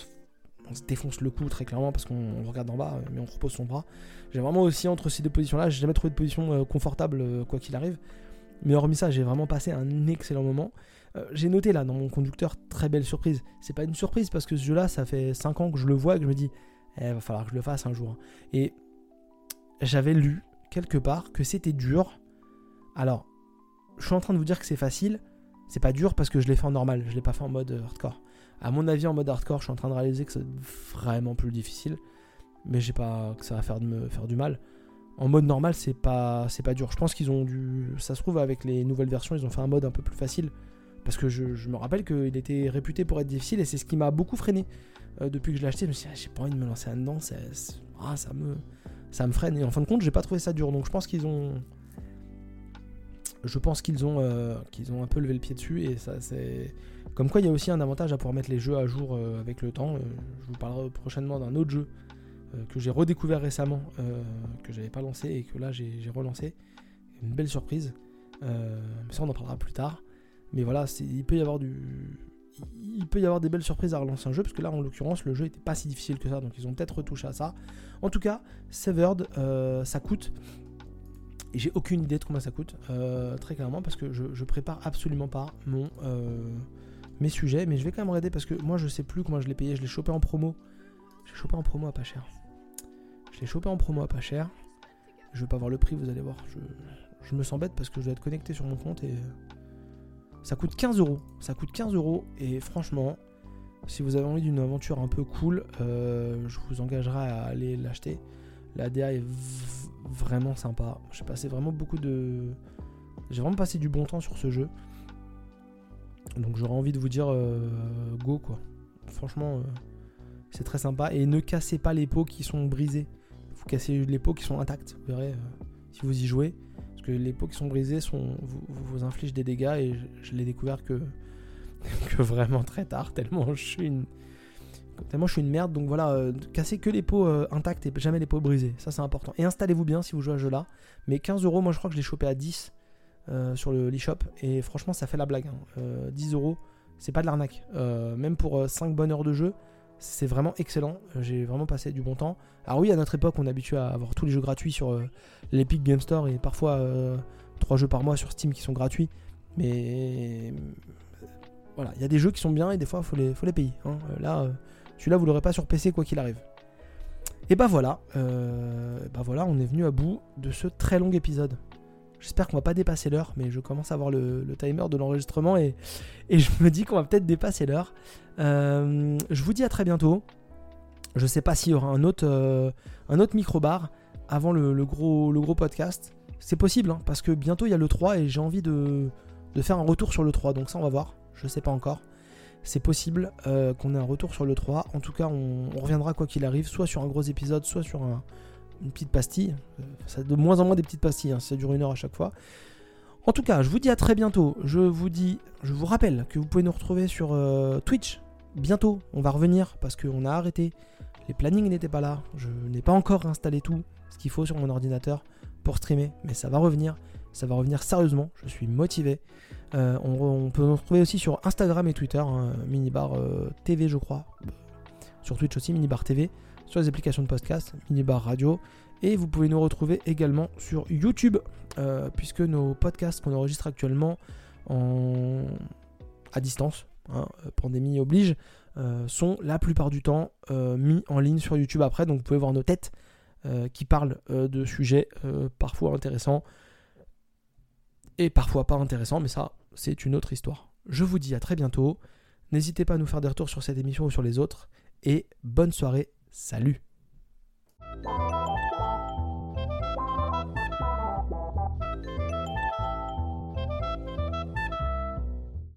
se, défonce le cou très clairement parce qu'on regarde en bas, mais on repose son bras. J'ai vraiment aussi entre ces deux positions-là, j'ai jamais trouvé de position euh, confortable euh, quoi qu'il arrive. Mais hormis ça, j'ai vraiment passé un excellent moment. J'ai noté là dans mon conducteur, très belle surprise. C'est pas une surprise parce que ce jeu-là, ça fait 5 ans que je le vois et que je me dis, eh, va falloir que je le fasse un jour. Et j'avais lu quelque part que c'était dur. Alors, je suis en train de vous dire que c'est facile. C'est pas dur parce que je l'ai fait en normal, je l'ai pas fait en mode euh, hardcore. À mon avis, en mode hardcore, je suis en train de réaliser que c'est vraiment plus difficile. Mais j'ai pas que ça va faire de me faire du mal. En mode normal, c'est pas c'est pas dur. Je pense qu'ils ont dû. Ça se trouve avec les nouvelles versions, ils ont fait un mode un peu plus facile. Parce que je, me rappelle qu'il était réputé pour être difficile et c'est ce qui m'a beaucoup freiné euh, depuis que je l'ai acheté. Je me suis dit, ah, j'ai pas envie de me lancer là-dedans. Ah, ça me freine. Et en fin de compte, j'ai pas trouvé ça dur. Donc je pense qu'ils ont. Je pense qu'ils ont, euh, ont un peu levé le pied dessus. Et ça, c'est. Comme quoi, il y a aussi un avantage à pouvoir mettre les jeux à jour euh, avec le temps. Je vous parlerai prochainement d'un autre jeu que j'ai redécouvert récemment, que j'avais pas lancé et que là j'ai relancé. Une belle surprise. mais ça, on en parlera plus tard. Mais voilà, il peut y avoir du il peut y avoir des belles surprises à relancer un jeu, parce que là, en l'occurrence, le jeu n'était pas si difficile que ça, donc ils ont peut-être retouché à ça. En tout cas, Severed, euh, ça coûte. Et j'ai aucune idée de combien ça coûte, euh, très clairement, parce que je, prépare absolument pas mon, euh, mes sujets, mais je vais quand même regarder parce que moi je sais plus comment je l'ai payé. Je l'ai chopé en promo. Je l'ai chopé en promo à pas cher. Je l'ai chopé en promo à pas cher. Je vais pas voir le prix, vous allez voir. Je, je me sens bête parce que je dois être connecté sur mon compte et ça coûte 15 euros. Ça coûte 15 euros. Et franchement, si vous avez envie d'une aventure un peu cool, euh, je vous engagerai à aller l'acheter. La DA est vraiment sympa. J'ai passé vraiment beaucoup de. J'ai vraiment passé du bon temps sur ce jeu. Donc j'aurais envie de vous dire euh, go quoi. Franchement, euh, c'est très sympa. Et ne cassez pas les pots qui sont brisés. Vous cassez les pots qui sont intacts. Vous verrez si vous y jouez les pots qui sont brisés sont, vous, vous infligent des dégâts et je, l'ai découvert que, vraiment très tard, tellement je suis une, tellement je suis une merde. Donc voilà, euh, cassez que les pots euh, intacts et jamais les pots brisés, ça c'est important. Et installez-vous bien si vous jouez à ce jeu-là. Mais 15 euros, moi je crois que je l'ai chopé à 10 euh, sur le shop et franchement ça fait la blague. 10 hein. euros, c'est pas de l'arnaque. même pour 5 bonnes heures de jeu, c'est vraiment excellent. J'ai vraiment passé du bon temps. Alors oui, à notre époque, on est habitué à avoir tous les jeux gratuits sur euh, l'Epic Game Store et parfois 3 euh, jeux par mois sur Steam qui sont gratuits. Mais voilà, il y a des jeux qui sont bien et des fois, faut les, payer. Hein. Euh, là, celui-là, vous l'aurez pas sur PC quoi qu'il arrive. Et bah voilà, bah voilà, on est venu à bout de ce très long épisode. J'espère qu'on va pas dépasser l'heure, mais je commence à voir le, timer de l'enregistrement et, je me dis qu'on va peut-être dépasser l'heure. Euh, je vous dis à très bientôt. Je sais pas s'il y aura un autre, euh, un micro-bar avant le, gros, podcast. C'est possible, hein, parce que bientôt il y a le 3 et j'ai envie de, faire un retour sur le 3. Donc ça, on va voir. Je sais pas encore. C'est possible euh, qu'on ait un retour sur le 3. En tout cas, on, reviendra quoi qu'il arrive, soit sur un gros épisode, soit sur une petite pastille. Ça de moins en moins des petites pastilles, hein. ça dure une heure à chaque fois. En tout cas, je vous dis à très bientôt. Je vous dis, je vous rappelle que vous pouvez nous retrouver sur euh, Twitch. Bientôt, on va revenir parce qu'on a arrêté. Les plannings n'étaient pas là. Je n'ai pas encore installé tout ce qu'il faut sur mon ordinateur pour streamer, mais ça va revenir. Ça va revenir sérieusement. Je suis motivé. Euh, on, peut nous retrouver aussi sur Instagram et Twitter, hein, Minibar euh, TV, je crois. Sur Twitch aussi, Minibar TV. Sur les applications de podcast, Minibar Radio. Et vous pouvez nous retrouver également sur YouTube, euh, puisque nos podcasts qu'on enregistre actuellement en... à distance, hein, pandémie oblige, sont la plupart du temps mis en ligne sur YouTube après. Donc vous pouvez voir nos têtes qui parlent de sujets parfois intéressants et parfois pas intéressants, mais ça, c'est une autre histoire. Je vous dis à très bientôt. N'hésitez pas à nous faire des retours sur cette émission ou sur les autres. Et bonne soirée. Salut